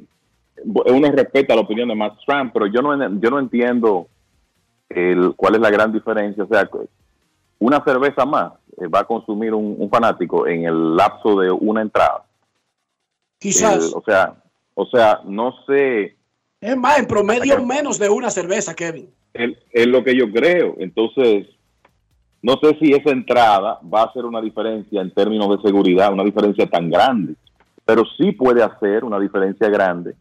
uno respeta la opinión de Matt Trump, pero yo no, yo no entiendo el, cuál es la gran diferencia. O sea, una cerveza más eh, va a consumir un, un fanático en el lapso de una entrada. Quizás. El- o sea, o sea, no sé, Es más, en promedio menos de una cerveza, Kevin. es, es lo que yo creo. Entonces, no sé si esa entrada va a hacer una diferencia en términos de seguridad, una diferencia tan grande, pero sí puede hacer una diferencia grande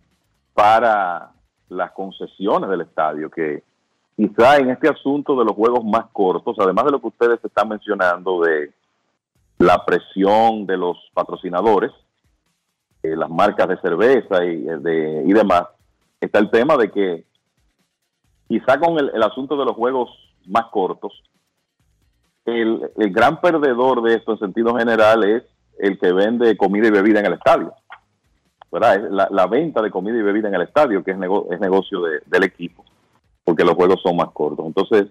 para las concesiones del estadio, que quizá en este asunto de los juegos más cortos, además de lo que ustedes están mencionando de la presión de los patrocinadores, eh, las marcas de cerveza y, eh, de- y demás, está el tema de que quizá con el, asunto de los juegos más cortos, el, gran perdedor de esto en sentido general es el que vende comida y bebida en el estadio. ¿verdad? La, la venta de comida y bebida en el estadio, que es, es negocio de- del equipo, porque los juegos son más cortos. Entonces,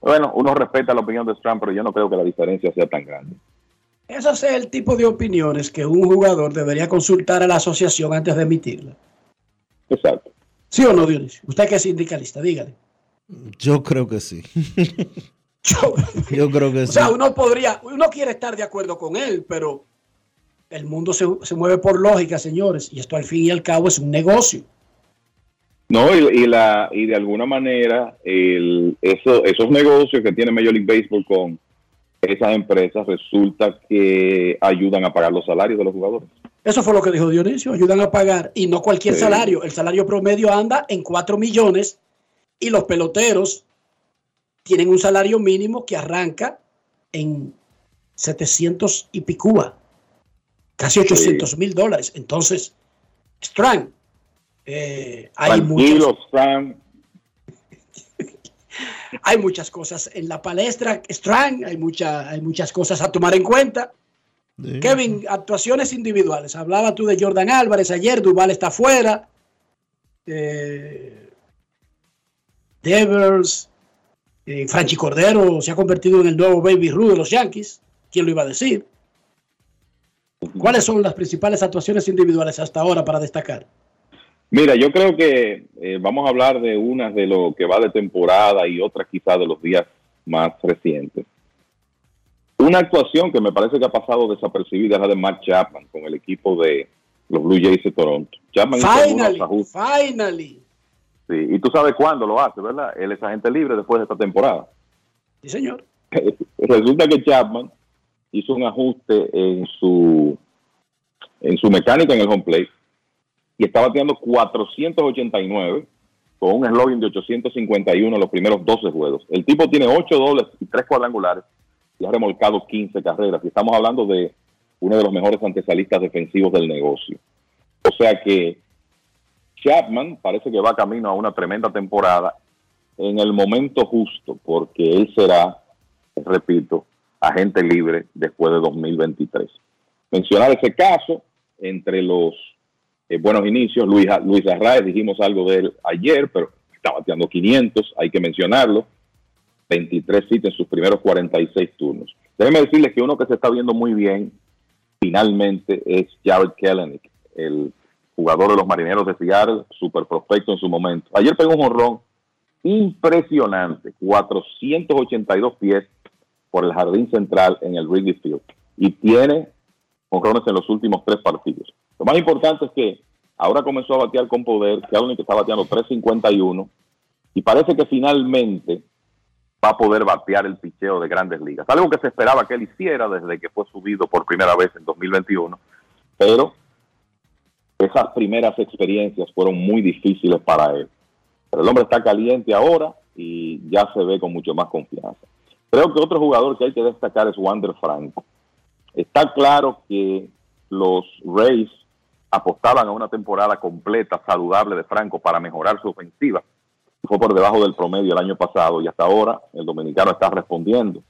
bueno, uno respeta la opinión de Trump, pero yo no creo que la diferencia sea tan grande. Ese es el tipo de opiniones que un jugador debería consultar a la asociación antes de emitirla. Exacto. ¿Sí o no, Dionisio? Usted que es sindicalista, dígale. Yo creo que sí. Yo creo que O sí. sea, uno podría, uno quiere estar de acuerdo con él, pero el mundo se, se mueve por lógica, señores, y esto al fin y al cabo es un negocio. No, y, y la, y de alguna manera, el, eso, esos negocios que tiene Major League Baseball con esas empresas resulta que ayudan a pagar los salarios de los jugadores. Eso fue lo que dijo Dionisio, ayudan a pagar, y no cualquier Sí. salario. El salario promedio anda en 4 millones y los peloteros tienen un salario mínimo que arranca en 700 y picúa, casi 800 mil dólares. Entonces, Strang, eh, hay muchos, Sam. hay muchas cosas en la palestra, Strang, hay, mucha, hay muchas cosas a tomar en cuenta. Kevin, actuaciones individuales. Hablaba tú de Jordan Álvarez ayer, Duval está fuera. Eh, Devers, eh, Franchi Cordero se ha convertido en el nuevo Baby Ruth de los Yankees. ¿Quién lo iba a decir? ¿Cuáles son las principales actuaciones individuales hasta ahora para destacar? Mira, yo creo que eh, vamos a hablar de unas de lo que va de temporada y otras quizás de los días más recientes. Una actuación que me parece que ha pasado desapercibida es la de Mark Chapman con el equipo de los Blue Jays de Toronto. Chapman hizo Finally, ajustes, finally. sí, y tú sabes cuándo lo hace, ¿verdad? Él es agente libre después de esta temporada. Sí, señor. Resulta que Chapman hizo un ajuste en su en su mecánica en el home plate y está bateando 489 con un slogan de 851 en los primeros 12 juegos. El tipo tiene 8 dobles y 3 cuadrangulares y ha remolcado 15 carreras. Y estamos hablando de uno de los mejores antesalistas defensivos del negocio. O sea que Chapman parece que va camino a una tremenda temporada en el momento justo, porque él será, repito, agente libre después de 2023. Mencionar ese caso entre los eh, buenos inicios, Luis, Luis Arraez, dijimos algo de él ayer, pero está bateando 500, hay que mencionarlo. 23 hits en sus primeros 46 turnos. Déjenme decirles que uno que se está viendo muy bien finalmente es Jared Kelenic, el jugador de los Marineros de Seattle, super prospecto en su momento. Ayer pegó un honrón impresionante, 482 pies por el jardín central en el Wrigley Field y tiene honrones en los últimos tres partidos. Lo más importante es que ahora comenzó a batear con poder, que que está bateando 3.51 y parece que finalmente va a poder batear el picheo de grandes ligas. Algo que se esperaba que él hiciera desde que fue subido por primera vez en 2021, pero esas primeras experiencias fueron muy difíciles para él. Pero el hombre está caliente ahora y ya se ve con mucho más confianza. Creo que otro jugador que hay que destacar es Wander Franco. Está claro que los Rays apostaban a una temporada completa, saludable de Franco para mejorar su ofensiva. Fue por debajo del promedio el año pasado y hasta ahora el dominicano está respondiendo.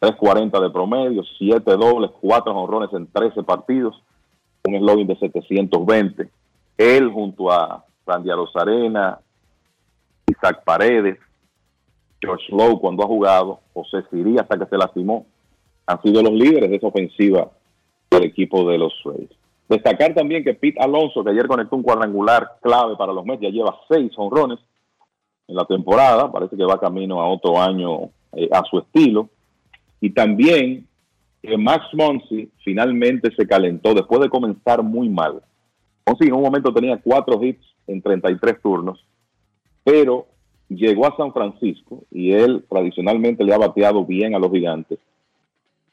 3.40 de promedio, 7 dobles, 4 honrones en 13 partidos, un eslogan de 720. Él junto a Randy Rosarena, Isaac Paredes, George Lowe cuando ha jugado, José Sirí hasta que se lastimó, han sido los líderes de esa ofensiva del equipo de los Rays. Destacar también que Pete Alonso, que ayer conectó un cuadrangular clave para los Mets, ya lleva seis honrones en la temporada, parece que va camino a otro año eh, a su estilo. Y también que Max Monsi finalmente se calentó después de comenzar muy mal. Monsi en un momento tenía cuatro hits en 33 turnos, pero llegó a San Francisco y él tradicionalmente le ha bateado bien a los gigantes.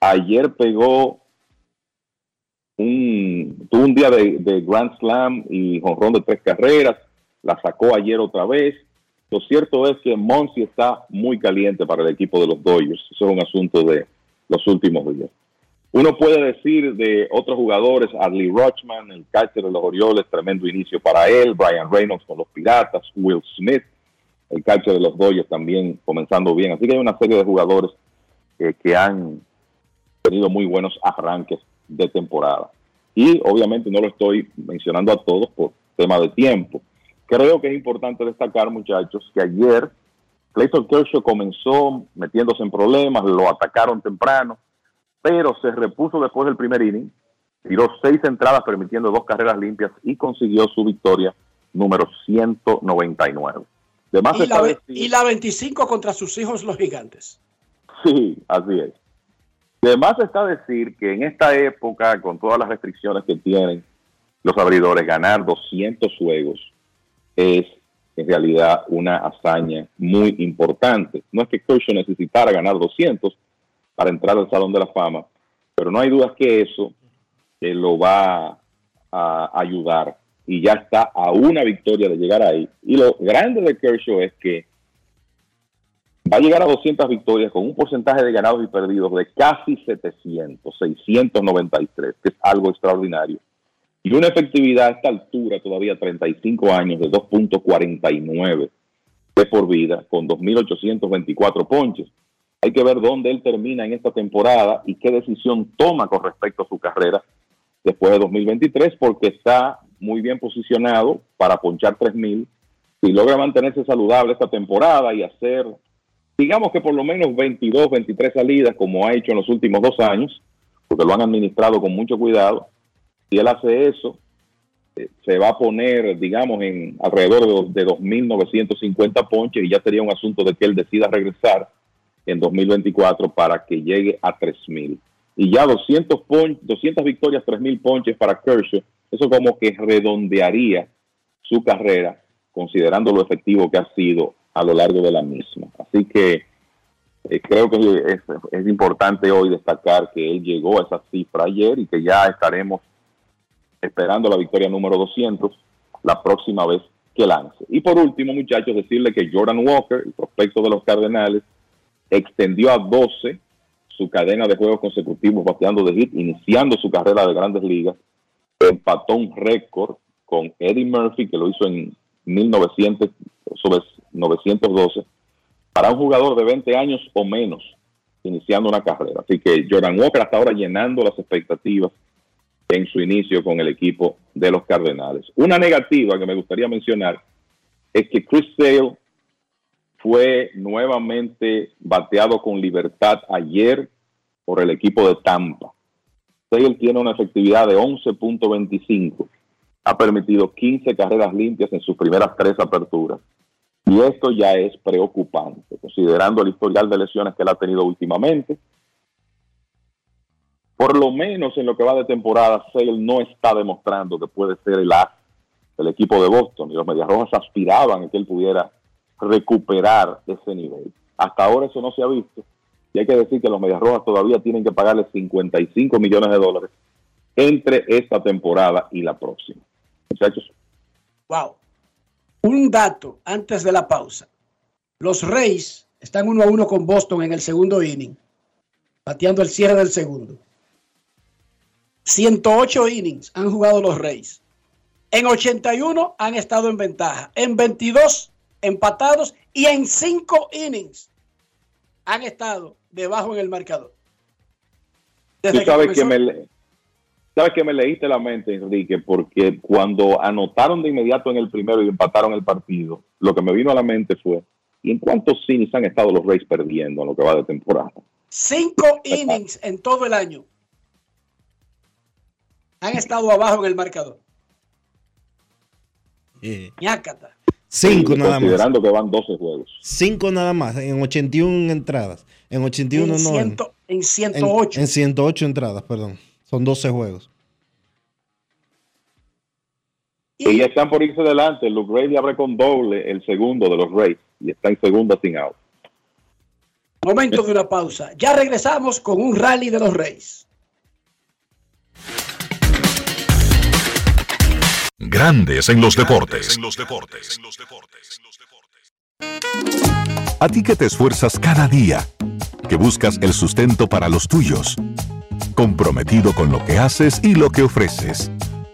Ayer pegó un, tuvo un día de, Grand Slam y jonrón de tres carreras, la sacó ayer otra vez. Lo cierto es que Monsi está muy caliente para el equipo de los Dodgers. Eso es un asunto de los últimos días. Uno puede decir de otros jugadores, Adley Rochman, el catcher de los Orioles, tremendo inicio para él, Brian Reynolds con los Piratas, Will Smith, el catcher de los Dodgers también comenzando bien. Así que hay una serie de jugadores que han tenido muy buenos arranques de temporada. Y obviamente no lo estoy mencionando a todos por tema de tiempo. Creo que es importante destacar, muchachos, que ayer Clayton Kershaw comenzó metiéndose en problemas, lo atacaron temprano, pero se repuso después del primer inning, tiró seis entradas permitiendo dos carreras limpias y consiguió su victoria número 199. Además Y está la, decir- y la 25 contra sus hijos los gigantes. Sí, así es. Además está decir que en esta época, con todas las restricciones que tienen los abridores, ganar 200 juegos es en realidad una hazaña muy importante. No es que Kershaw necesitara ganar 200 para entrar al Salón de la Fama, pero no hay dudas que eso eh, lo va a ayudar y ya está a una victoria de llegar ahí. Y lo grande de Kershaw es que va a llegar a 200 victorias con un porcentaje de ganados y perdidos de casi 700, 693, que es algo extraordinario. Y una efectividad a esta altura, todavía 35 años, de 2.49 de por vida, con 2.824 ponches. Hay que ver dónde él termina en esta temporada y qué decisión toma con respecto a su carrera después de 2023, porque está muy bien posicionado para ponchar 3.000. Si logra mantenerse saludable esta temporada y hacer digamos que por lo menos 22, 23 salidas, como ha hecho en los últimos dos años, porque lo han administrado con mucho cuidado. Si él hace eso, eh, se va a poner, digamos, en alrededor de, de 2.950 ponches y ya sería un asunto de que él decida regresar en 2024 para que llegue a 3.000. Y ya 200, pon 200 victorias, 3.000 ponches para Kershaw, eso como que redondearía su carrera, considerando lo efectivo que ha sido a lo largo de la misma. Así que eh, creo que es, importante hoy destacar que él llegó a esa cifra ayer y que ya estaremos esperando la victoria número 200 la próxima vez que lance. Y por último, muchachos, decirle que Jordan Walker, el prospecto de los Cardenales, extendió a 12 su cadena de juegos consecutivos bateando de hit, iniciando su carrera de grandes ligas. Empató un récord con Eddie Murphy, que lo hizo en 1900, sobre 912, para un jugador de 20 años o menos, iniciando una carrera. Así que Jordan Walker hasta ahora llenando las expectativas en su inicio con el equipo de los Cardenales. Una negativa que me gustaría mencionar es que Chris Sale fue nuevamente bateado con libertad ayer por el equipo de Tampa. Sale tiene una efectividad de 11.25. Ha permitido 15 carreras limpias en sus primeras tres aperturas. Y esto ya es preocupante, considerando el historial de lesiones que él ha tenido últimamente. por lo menos en lo que va de temporada, Sale no está demostrando que puede ser el equipo de Boston. Y los Medias Rojas aspiraban a que él pudiera recuperar ese nivel. Hasta ahora eso no se ha visto. Y hay que decir que los Medias Rojas todavía tienen que pagarle 55 millones de dólares entre esta temporada y la próxima. Muchachos, Wow. Un dato antes de la pausa. Los Reyes están uno a uno con Boston en el segundo inning, bateando el cierre del segundo. 108 innings han jugado los Reyes. En 81 han estado en ventaja. En 22 empatados y en 5 innings han estado debajo en el marcador. Desde tú sabes que, comenzó- me, le- sabes que me leíste la mente, Enrique, porque cuando anotaron de inmediato en el primero y empataron el partido, lo que me vino a la mente fue, ¿y en cuántos innings han estado los Rays perdiendo en lo que va de temporada? Cinco innings en todo el año. Han estado abajo en el marcador. Ñácata. Cinco nada más. Considerando que van 12 juegos. Cinco nada más, en 81 entradas. En 81 En, no. en- ciento- en en, 108. en 108 entradas, perdón. Son 12 juegos. Y ya están por irse adelante. Luke Ray le abre con doble el segundo de los Rays y está en segunda sin out. Momento de una pausa. Ya regresamos con un rally de los Reyes. Grandes en los deportes. A ti que te esfuerzas cada día, que buscas el sustento para los tuyos, comprometido con lo que haces y lo que ofreces.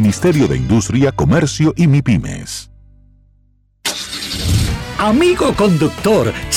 Ministerio de Industria, Comercio y MIPIMES. Amigo conductor,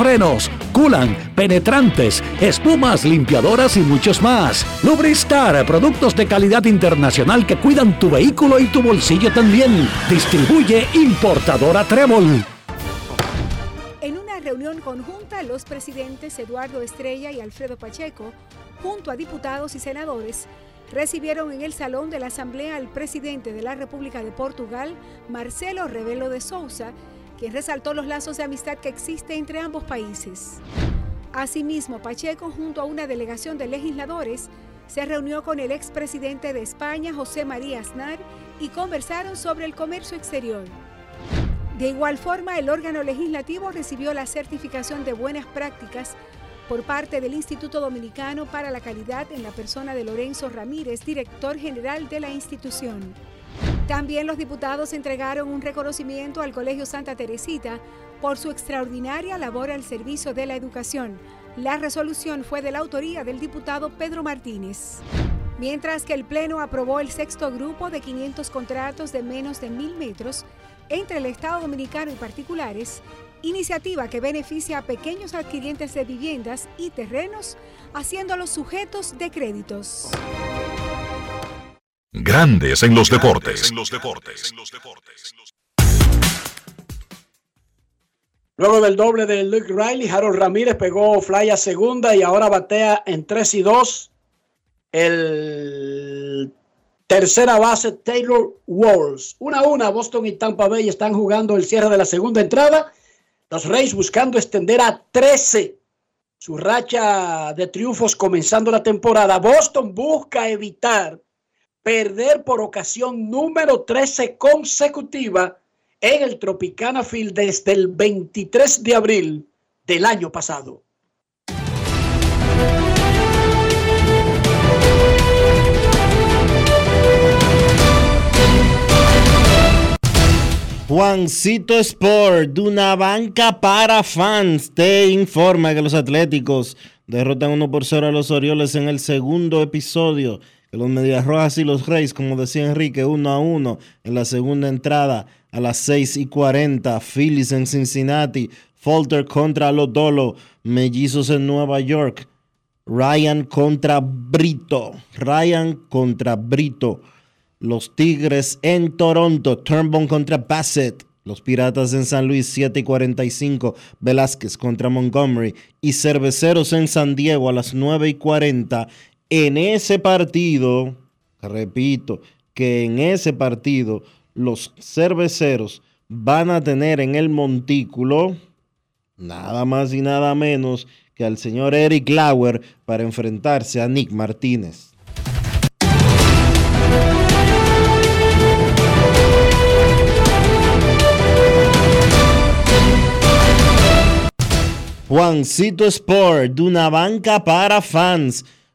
frenos, culan, penetrantes, espumas, limpiadoras y muchos más. Lubristar, productos de calidad internacional que cuidan tu vehículo y tu bolsillo también. Distribuye importadora Trébol. En una reunión conjunta, los presidentes Eduardo Estrella y Alfredo Pacheco, junto a diputados y senadores, recibieron en el salón de la Asamblea al presidente de la República de Portugal, Marcelo Rebelo de Sousa, quien resaltó los lazos de amistad que existe entre ambos países. Asimismo, Pacheco, junto a una delegación de legisladores, se reunió con el expresidente de España, José María Aznar, y conversaron sobre el comercio exterior. De igual forma, el órgano legislativo recibió la certificación de buenas prácticas por parte del Instituto Dominicano para la Calidad en la persona de Lorenzo Ramírez, director general de la institución. También los diputados entregaron un reconocimiento al Colegio Santa Teresita por su extraordinaria labor al servicio de la educación. La resolución fue de la autoría del diputado Pedro Martínez. Mientras que el Pleno aprobó el sexto grupo de 500 contratos de menos de mil metros entre el Estado Dominicano y particulares, iniciativa que beneficia a pequeños adquirientes de viviendas y terrenos, haciéndolos sujetos de créditos. Grandes en los deportes. Luego del doble de Luke Riley, Harold Ramírez pegó fly a segunda y ahora batea en 3 y 2. El tercera base Taylor Walls. Una a una, Boston y Tampa Bay están jugando el cierre de la segunda entrada. Los Rays buscando extender a 13 su racha de triunfos comenzando la temporada. Boston busca evitar perder por ocasión número 13 consecutiva en el Tropicana Field desde el 23 de abril del año pasado. Juancito Sport, de una banca para fans, te informa que los Atléticos derrotan 1 por 0 a los Orioles en el segundo episodio los Medias Rojas y los Reyes, como decía Enrique, 1 a 1 en la segunda entrada a las 6 y 40. Phillies en Cincinnati, Falter contra los Dolo, Mellizos en Nueva York. Ryan contra Brito. Ryan contra Brito. Los Tigres en Toronto. Turnbull contra Bassett. Los Piratas en San Luis 7 y 45. Velázquez contra Montgomery. Y Cerveceros en San Diego a las 9 y 40. En ese partido, repito, que en ese partido los cerveceros van a tener en el montículo nada más y nada menos que al señor Eric Lauer para enfrentarse a Nick Martínez. Juancito Sport, de una banca para fans,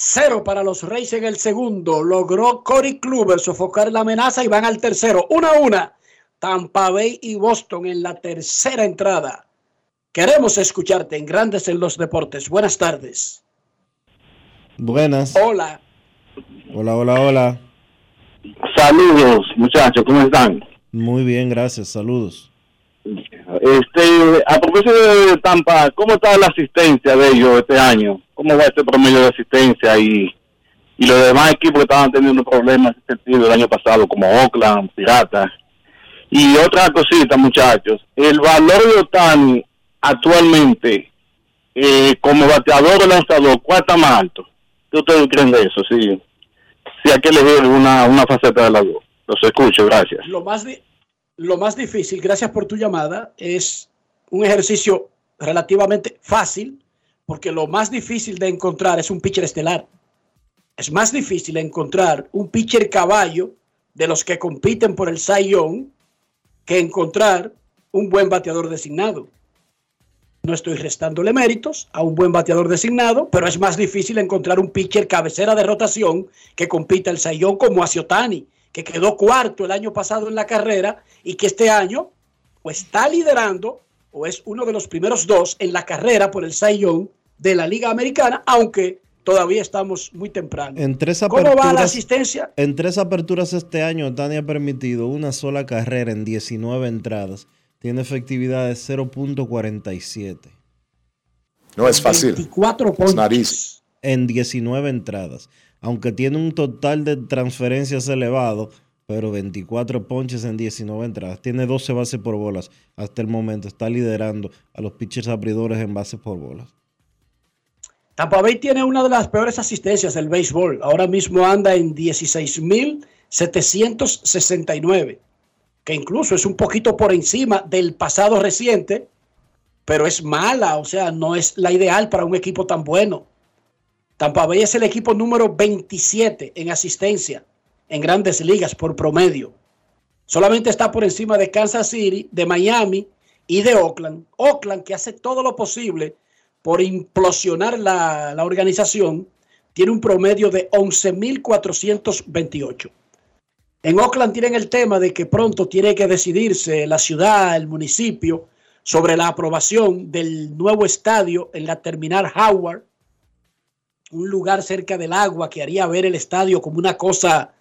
Cero para los Reyes en el segundo. Logró Cory Kluber sofocar la amenaza y van al tercero. Una a una. Tampa Bay y Boston en la tercera entrada. Queremos escucharte en Grandes en los Deportes. Buenas tardes. Buenas. Hola. Hola, hola, hola. Saludos, muchachos, ¿cómo están? Muy bien, gracias. Saludos. Este, a propósito de Tampa, ¿cómo está la asistencia de ellos este año? ¿Cómo va este promedio de asistencia y, y los demás equipos que estaban teniendo problemas en ese sentido el año pasado, como Oakland, Piratas? Y otra cosita, muchachos, el valor de Otani actualmente eh, como bateador o lanzador, ¿cuál está más alto? ¿Qué ustedes creen de eso? Sí, sí hay que una, una faceta de las dos. Los escucho, gracias. Lo más, lo más difícil, gracias por tu llamada, es un ejercicio relativamente fácil, porque lo más difícil de encontrar es un pitcher estelar. Es más difícil encontrar un pitcher caballo de los que compiten por el Cy que encontrar un buen bateador designado. No estoy restándole méritos a un buen bateador designado, pero es más difícil encontrar un pitcher cabecera de rotación que compita el Sayón como Aciotani, que quedó cuarto el año pasado en la carrera y que este año o está liderando o es uno de los primeros dos en la carrera por el Sayón de la Liga Americana, aunque todavía estamos muy temprano. En tres ¿Cómo va la aperturas, asistencia? en tres aperturas este año, Tani ha permitido una sola carrera en 19 entradas. Tiene efectividad de 0.47. No es fácil. 24 Es nariz. En 19 entradas. Aunque tiene un total de transferencias elevado, pero 24 ponches en 19 entradas. Tiene 12 bases por bolas hasta el momento. Está liderando a los pitchers abridores en bases por bolas. Tampa Bay tiene una de las peores asistencias del béisbol. Ahora mismo anda en 16.769, que incluso es un poquito por encima del pasado reciente, pero es mala, o sea, no es la ideal para un equipo tan bueno. Tampa Bay es el equipo número 27 en asistencia en grandes ligas por promedio. Solamente está por encima de Kansas City, de Miami y de Oakland. Oakland que hace todo lo posible por implosionar la, la organización, tiene un promedio de 11.428. En Oakland tienen el tema de que pronto tiene que decidirse la ciudad, el municipio, sobre la aprobación del nuevo estadio en la terminal Howard, un lugar cerca del agua que haría ver el estadio como una cosa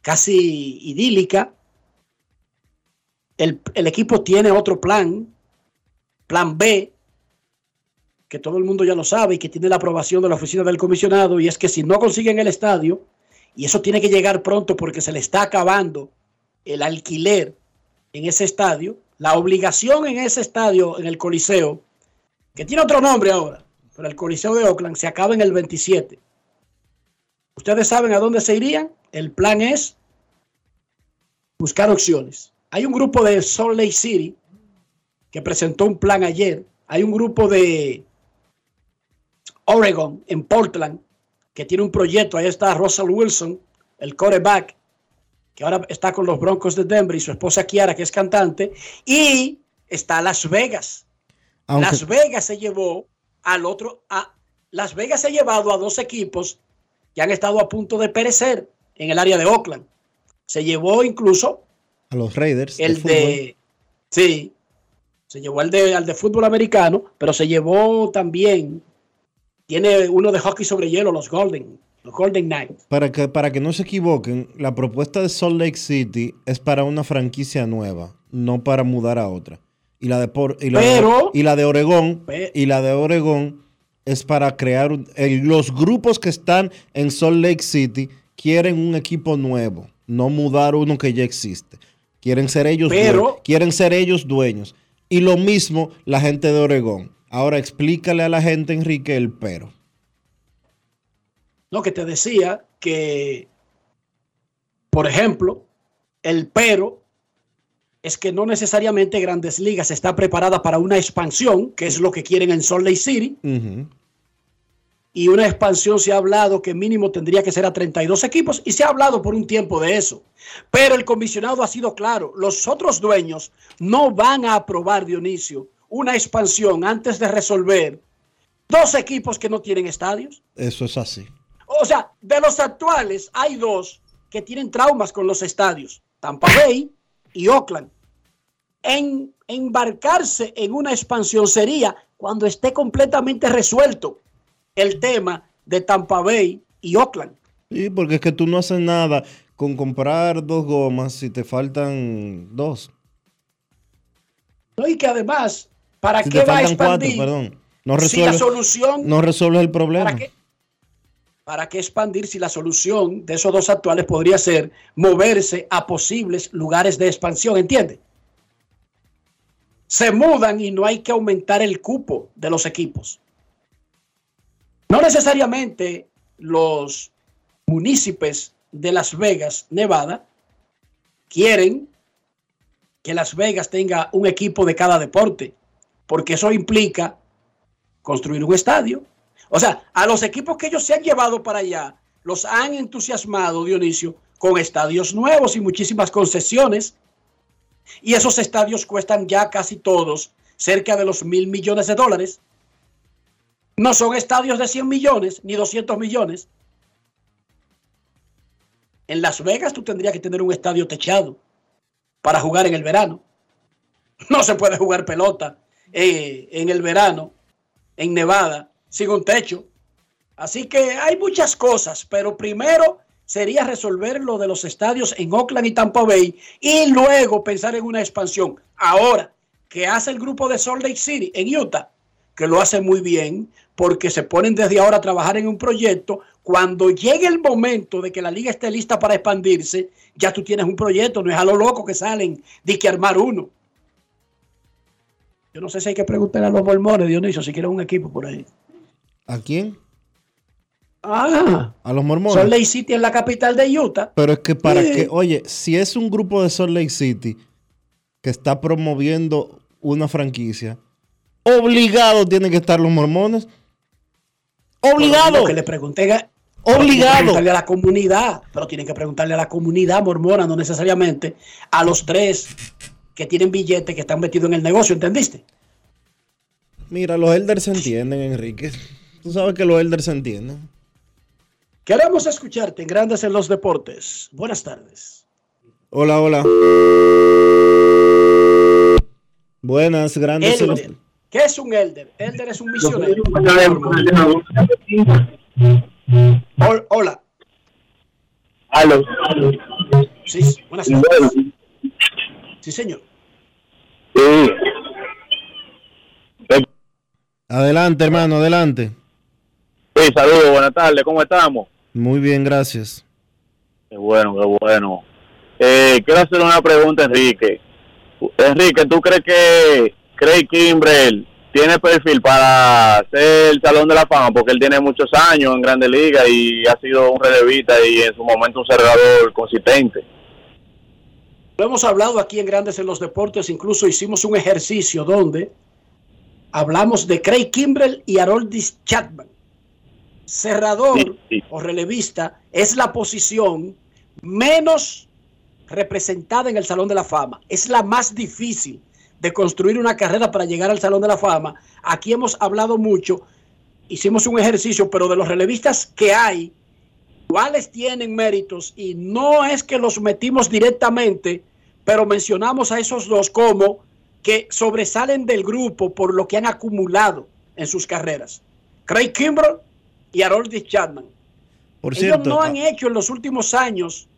casi idílica. El, el equipo tiene otro plan plan B, que todo el mundo ya lo sabe y que tiene la aprobación de la oficina del comisionado, y es que si no consiguen el estadio, y eso tiene que llegar pronto porque se le está acabando el alquiler en ese estadio, la obligación en ese estadio, en el Coliseo, que tiene otro nombre ahora, pero el Coliseo de Oakland se acaba en el 27. ¿Ustedes saben a dónde se irían? El plan es buscar opciones. Hay un grupo de Salt Lake City que presentó un plan ayer. Hay un grupo de Oregon, en Portland, que tiene un proyecto. Ahí está Russell Wilson, el quarterback, que ahora está con los Broncos de Denver y su esposa Kiara, que es cantante. Y está Las Vegas. Aunque- Las Vegas se llevó al otro. A, Las Vegas se ha llevado a dos equipos que han estado a punto de perecer en el área de Oakland. Se llevó incluso A los Raiders. el de. Sí. Se llevó al de, al de fútbol americano, pero se llevó también. Tiene uno de hockey sobre hielo, los Golden. Los Golden Knights. Para que, para que no se equivoquen, la propuesta de Salt Lake City es para una franquicia nueva, no para mudar a otra. Y la de, Por- y la de- y la de Oregón, y la de Oregón es para crear un- el- los grupos que están en Salt Lake City quieren un equipo nuevo, no mudar uno que ya existe. Quieren ser ellos Pero- dueños, quieren ser ellos dueños. Y lo mismo la gente de Oregón. Ahora explícale a la gente, Enrique, el pero. No, que te decía que, por ejemplo, el pero es que no necesariamente Grandes Ligas está preparada para una expansión, que es lo que quieren en Salt Lake City. Y una expansión se ha hablado que mínimo tendría que ser a 32 equipos y se ha hablado por un tiempo de eso. Pero el comisionado ha sido claro, los otros dueños no van a aprobar, Dionisio, una expansión antes de resolver dos equipos que no tienen estadios. Eso es así. O sea, de los actuales hay dos que tienen traumas con los estadios, Tampa Bay y Oakland. En embarcarse en una expansión sería cuando esté completamente resuelto el tema de Tampa Bay y Oakland. Sí, porque es que tú no haces nada con comprar dos gomas si te faltan dos. ¿no? Y que además, ¿para Si qué te va a faltan cuatro, expandir? perdón. No si la solución, no resuelves el problema. ¿para qué? ¿Para qué expandir si la solución de esos dos actuales podría ser moverse a posibles lugares de expansión? ¿Entiende? Se mudan y no hay que aumentar el cupo de los equipos. No necesariamente los municipios de Las Vegas, Nevada, quieren que Las Vegas tenga un equipo de cada deporte, porque eso implica construir un estadio. O sea, a los equipos que ellos se han llevado para allá, los han entusiasmado, Dionisio, con estadios nuevos y muchísimas concesiones. Y esos estadios cuestan ya casi todos cerca de los mil millones de dólares. No son estadios de 100 millones ni 200 millones. En Las Vegas tú tendrías que tener un estadio techado para jugar en el verano. No se puede jugar pelota eh, en el verano en Nevada sin un techo. Así que hay muchas cosas, pero primero sería resolver lo de los estadios en Oakland y Tampa Bay y luego pensar en una expansión. Ahora, ¿qué hace el grupo de Salt Lake City en Utah? Que lo hace muy bien porque se ponen desde ahora a trabajar en un proyecto. Cuando llegue el momento de que la liga esté lista para expandirse, ya tú tienes un proyecto, no es a lo loco que salen de que armar uno. Yo no sé si hay que preguntarle a los mormones, Dionisio, si quieren un equipo por ahí. ¿A quién? Ah, A los mormones. Salt Lake City es la capital de Utah. Pero es que para Sí. que, oye, si es un grupo de Salt Lake City que está promoviendo una franquicia, obligado tienen que estar los mormones. Obligado. Lo que le pregunté Obligado. preguntarle a la comunidad, pero tienen que preguntarle a la comunidad mormona, no necesariamente a los tres que tienen billetes que están metidos en el negocio, ¿entendiste? Mira, los elders se entienden, Enrique. Tú sabes que los elders se entienden. Queremos escucharte en Grandes en los Deportes. Buenas tardes. Hola, hola. Buenas, grandes. en los-. ¿Qué es un elder? Elder es un misionero. Hol- Hola. Aló. Sí, buenas tardes. Sí, señor. Sí. Adelante, hermano, adelante. Sí, saludos, buenas tardes, ¿cómo estamos? Muy bien, gracias. Qué bueno, qué bueno. Eh, quiero hacer una pregunta, Enrique. Enrique, ¿tú crees que Craig Kimbrell tiene perfil para ser el Salón de la Fama? Porque él tiene muchos años en Grandes Ligas y ha sido un relevista y en su momento un cerrador consistente. Lo hemos hablado aquí en Grandes en los Deportes, incluso hicimos un ejercicio donde hablamos de Craig Kimbrell y Haroldis Chapman. Cerrador o relevista es la posición menos representada en el Salón de la Fama. Es la más difícil de construir una carrera para llegar al Salón de la Fama. Aquí hemos hablado mucho, hicimos un ejercicio, pero de los relevistas que hay, cuáles tienen méritos y no es que los metimos directamente, pero mencionamos a esos dos como que sobresalen del grupo por lo que han acumulado en sus carreras. Craig Kimbrell y Haroldis Chapman. Por Ellos cierto, no han hecho en los últimos años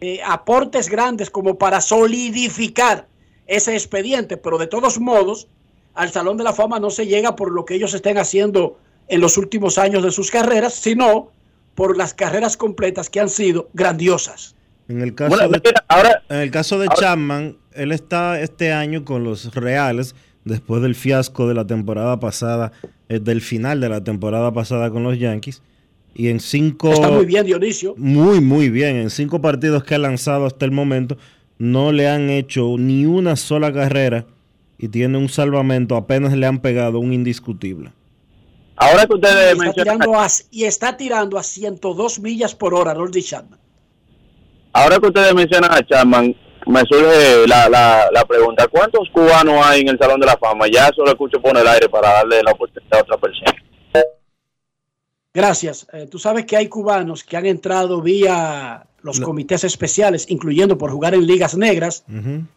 eh, aportes grandes como para solidificar ese expediente, pero de todos modos, al Salón de la Fama no se llega por lo que ellos estén haciendo en los últimos años de sus carreras, sino por las carreras completas que han sido grandiosas. En el caso Bueno, de, mira, ahora- en el caso de ahora- Chapman, él está este año con los Reales después del fiasco de la temporada pasada, eh, del final de la temporada pasada con los Yankees. Y en cinco. Está muy bien, Dionisio. Muy, muy bien. En cinco partidos que ha lanzado hasta el momento, no le han hecho ni una sola carrera y tiene un salvamento. Apenas le han pegado un indiscutible. Ahora que Y ustedes está, mencionan, tirando a, y está tirando a 102 millas por hora, Haroldis Chapman. ahora que ustedes mencionan a Chapman, me surge la, la, la pregunta, ¿cuántos cubanos hay en el Salón de la Fama? Ya eso lo escucho por el aire para darle la oportunidad a otra persona. Gracias. Eh, tú sabes que hay cubanos que han entrado vía los comités especiales, incluyendo por jugar en ligas negras,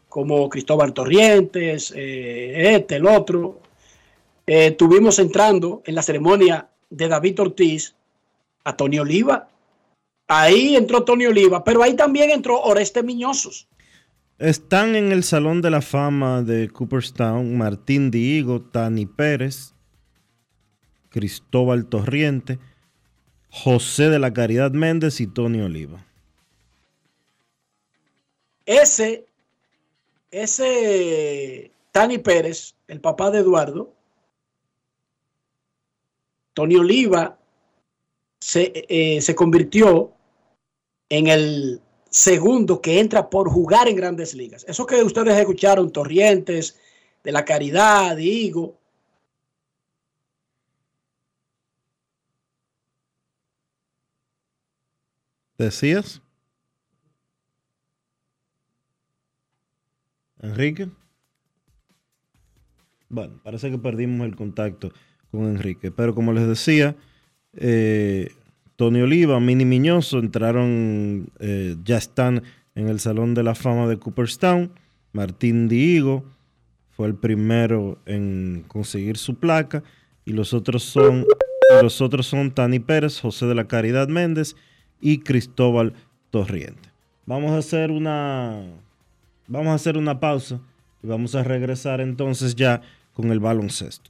como Cristóbal Torrientes, eh, este, el otro. Eh, tuvimos entrando en la ceremonia de David Ortiz a Tony Oliva. Ahí entró Tony Oliva, pero ahí también entró Oreste Miñosos. Están en el Salón de la Fama de Cooperstown Martín Diego, Tani Pérez, Cristóbal Torriente, José de la Caridad Méndez y Tony Oliva. Ese, ese Tani Pérez, el papá de Eduardo, Tony Oliva se, eh, se convirtió en el segundo que entra por jugar en grandes ligas. Eso que ustedes escucharon, Torrientes, de la Caridad, Higo. ¿Decías? Enrique. Bueno, parece que perdimos el contacto con Enrique. Pero como les decía, eh, Tony Oliva, Mini Miñoso entraron, eh, ya están en el Salón de la Fama de Cooperstown. Martín Diego fue el primero en conseguir su placa. Y los otros son, los otros son Tani Pérez, José de la Caridad Méndez y Cristóbal Torriente. Vamos a hacer una vamos a hacer una pausa y vamos a regresar entonces ya con el baloncesto.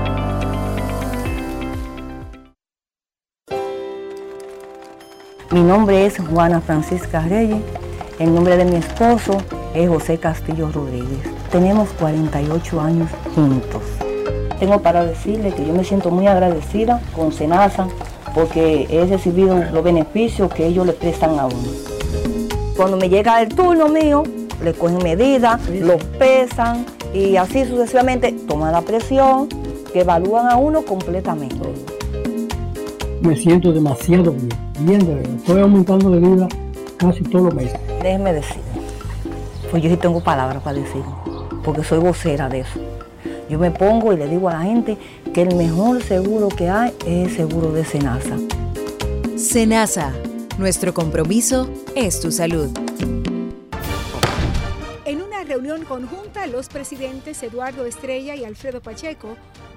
Mi nombre es Juana Francisca Reyes. El nombre de mi esposo es José Castillo Rodríguez. Tenemos 48 años juntos. Tengo para decirle que yo me siento muy agradecida con Senasa porque he recibido los beneficios que ellos le prestan a uno. Cuando me llega el turno mío, le cogen medidas, lo pesan y así sucesivamente toman la presión, que evalúan a uno completamente. Me siento demasiado bien, Bien, de verdad. Estoy aumentando de vida casi todos los meses. Déjeme decir, pues yo sí tengo palabras para decir, porque soy vocera de eso. Yo me pongo y le digo a la gente que el mejor seguro que hay es el seguro de Senasa. Senasa, nuestro compromiso es tu salud. En una reunión conjunta, los presidentes Eduardo Estrella y Alfredo Pacheco,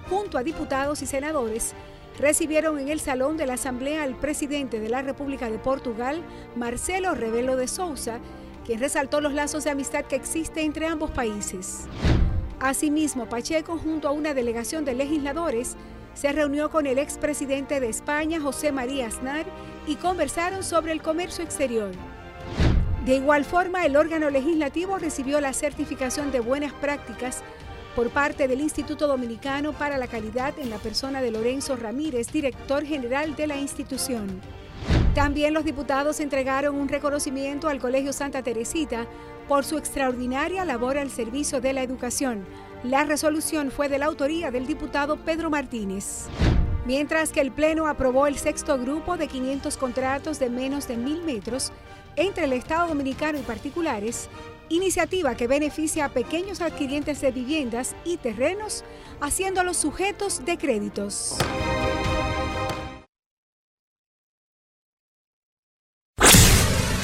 junto a diputados y senadores, recibieron en el salón de la Asamblea al presidente de la República de Portugal, Marcelo Rebelo de Sousa, quien resaltó los lazos de amistad que existen entre ambos países. Asimismo, Pacheco, junto a una delegación de legisladores, se reunió con el expresidente de España, José María Aznar, y conversaron sobre el comercio exterior. De igual forma, el órgano legislativo recibió la certificación de buenas prácticas por parte del Instituto Dominicano para la Calidad en la persona de Lorenzo Ramírez, director general de la institución. También los diputados entregaron un reconocimiento al Colegio Santa Teresita por su extraordinaria labor al servicio de la educación. La resolución fue de la autoría del diputado Pedro Martínez. Mientras que el Pleno aprobó el sexto grupo de 500 contratos de menos de mil metros entre el Estado Dominicano y particulares, iniciativa que beneficia a pequeños adquirientes de viviendas y terrenos, haciéndolos sujetos de créditos.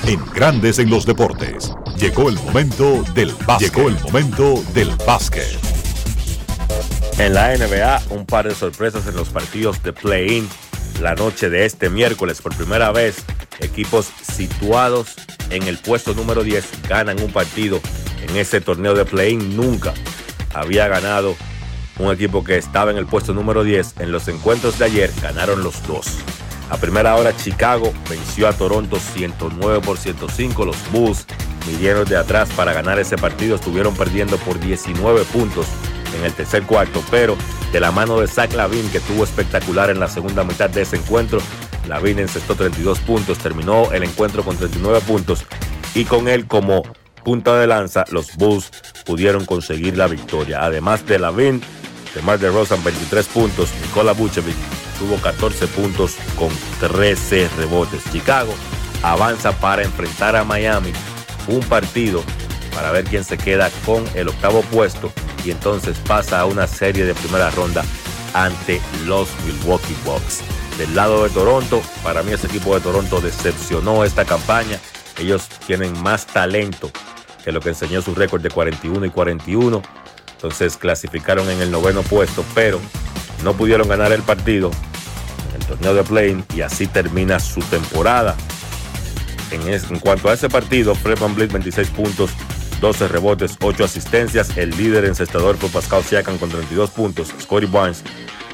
En Grandes en los Deportes. Llegó el momento del básquet. Llegó el momento del básquet. En la NBA, un par de sorpresas en los partidos de play-in. La noche de este miércoles, por primera vez, equipos situados en el puesto número 10 ganan un partido en ese torneo de play-in. Nunca había ganado un equipo que estaba en el puesto número 10. En los encuentros de ayer ganaron los dos. A primera hora Chicago venció a Toronto 109 por 105. Los Bulls midieron de atrás para ganar ese partido. Estuvieron perdiendo por 19 puntos en el tercer cuarto, pero de la mano de Zach Lavin, que tuvo espectacular en la segunda mitad de ese encuentro. Lavin encestó 32 puntos, terminó el encuentro con 39 puntos y con él como punta de lanza, los Bulls pudieron conseguir la victoria. Además de Lavin, de de Rosan 23 puntos, Nikola Vucevic tuvo 14 puntos con 13 rebotes. Chicago avanza para enfrentar a Miami un partido para ver quién se queda con el octavo puesto y entonces pasa a una serie de primera ronda ante los Milwaukee Bucks. Del lado de Toronto, para mí ese equipo de Toronto decepcionó esta campaña. Ellos tienen más talento que lo que enseñó su récord de 41 y 41. Entonces clasificaron en el noveno puesto, pero no pudieron ganar el partido en el torneo de play y así termina su temporada. En, en cuanto a ese partido, Fred Van 26 puntos, 12 rebotes, 8 asistencias. El líder encestador fue Pascal Siakam con 32 puntos. Scotty Barnes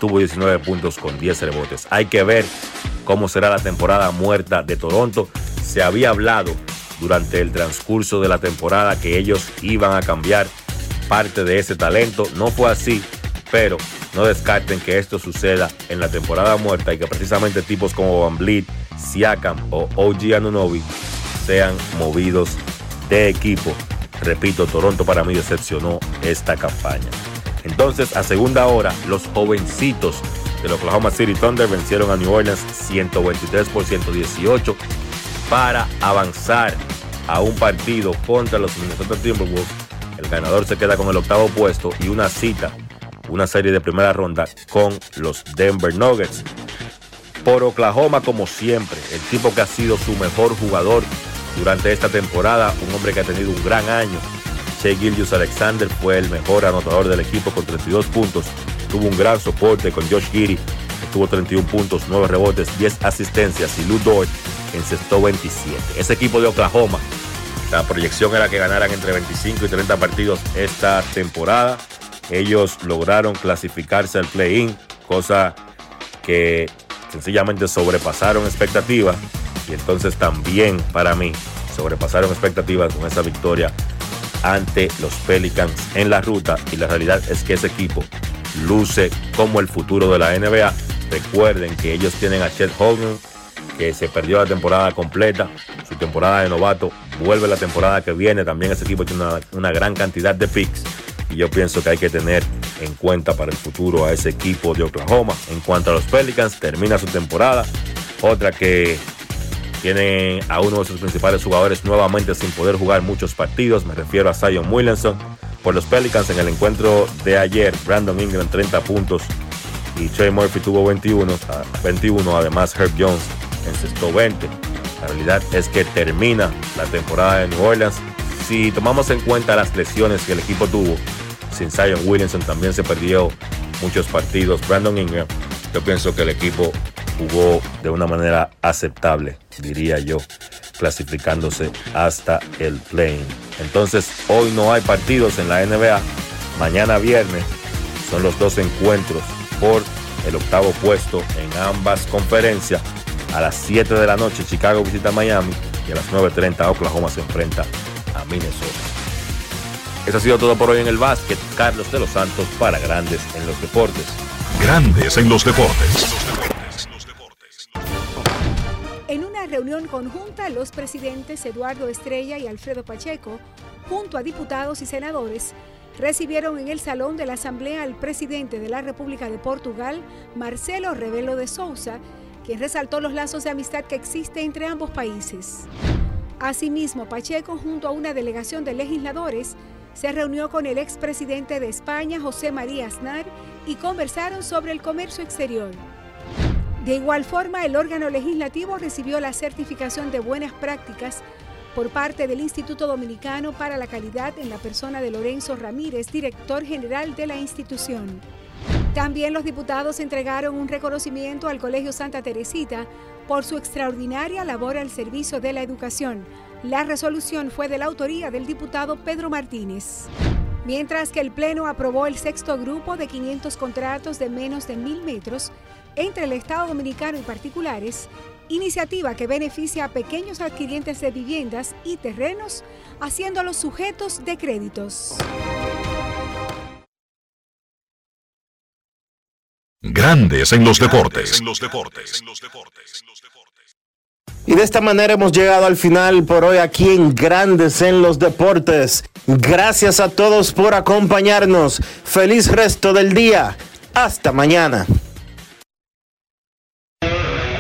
tuvo 19 puntos con 10 rebotes. Hay que ver cómo será la temporada muerta de Toronto. Se había hablado durante el transcurso de la temporada que ellos iban a cambiar parte de ese talento. No fue así, pero no descarten que esto suceda en la temporada muerta y que precisamente tipos como Van Vliet, Siakam o OG Anunobi sean movidos de equipo. Repito, Toronto para mí decepcionó esta campaña. Entonces, a segunda hora, los jovencitos del Oklahoma City Thunder vencieron a New Orleans 123 por 118 para avanzar a un partido contra los Minnesota Timberwolves. El ganador se queda con el octavo puesto y una cita, una serie de primera ronda con los Denver Nuggets. Por Oklahoma, como siempre, el tipo que ha sido su mejor jugador durante esta temporada, un hombre que ha tenido un gran año. Shea Gilgius Alexander fue el mejor anotador del equipo con 32 puntos. Tuvo un gran soporte con Josh Giddy, que tuvo 31 puntos, 9 rebotes, 10 asistencias y Lou Dort encestó 27. Ese equipo de Oklahoma, la proyección era que ganaran entre 25 y 30 partidos esta temporada. Ellos lograron clasificarse al play-in, cosa que sencillamente sobrepasaron expectativas y entonces también para mí sobrepasaron expectativas con esa victoria ante los Pelicans en la ruta y la realidad es que ese equipo luce como el futuro de la NBA. Recuerden que ellos tienen a Chet Holmgren que se perdió la temporada completa, su temporada de novato, vuelve la temporada que viene, también ese equipo tiene una, una gran cantidad de picks y yo pienso que hay que tener en cuenta para el futuro a ese equipo de Oklahoma. En cuanto a los Pelicans, termina su temporada, otra que tienen a uno de sus principales jugadores nuevamente sin poder jugar muchos partidos. Me refiero a Zion Williamson. Por los Pelicans en el encuentro de ayer, Brandon Ingram 30 puntos y Trey Murphy tuvo 21, ah, 21 además Herb Jones encestó 20. La realidad es que termina la temporada de New Orleans. Si tomamos en cuenta las lesiones que el equipo tuvo, sin Zion Williamson también se perdió muchos partidos. Brandon Ingram, yo pienso que el equipo jugó de una manera aceptable, diría yo, clasificándose hasta el play. Entonces, hoy no hay partidos en la NBA. Mañana viernes son los dos encuentros por el octavo puesto en ambas conferencias. A las 7 de la noche Chicago visita Miami y a las 9.30 Oklahoma se enfrenta a Minnesota. Eso ha sido todo por hoy en el básquet. Carlos de los Santos para Grandes en los Deportes. Grandes en los deportes. Reunión conjunta, los presidentes Eduardo Estrella y Alfredo Pacheco, junto a diputados y senadores, recibieron en el Salón de la Asamblea al presidente de la República de Portugal, Marcelo Rebelo de Sousa, quien resaltó los lazos de amistad que existe entre ambos países. Asimismo, Pacheco, junto a una delegación de legisladores, se reunió con el expresidente de España, José María Aznar, y conversaron sobre el comercio exterior. De igual forma, el órgano legislativo recibió la certificación de buenas prácticas por parte del Instituto Dominicano para la Calidad en la persona de Lorenzo Ramírez, director general de la institución. También los diputados entregaron un reconocimiento al Colegio Santa Teresita por su extraordinaria labor al servicio de la educación. La resolución fue de la autoría del diputado Pedro Martínez. Mientras que el Pleno aprobó el sexto grupo de 500 contratos de menos de mil metros entre el Estado Dominicano y particulares, iniciativa que beneficia a pequeños adquirientes de viviendas y terrenos, haciéndolos sujetos de créditos. Grandes en los deportes. Y de esta manera hemos llegado al final por hoy aquí en Grandes en los Deportes. Gracias a todos por acompañarnos. Feliz resto del día. Hasta mañana.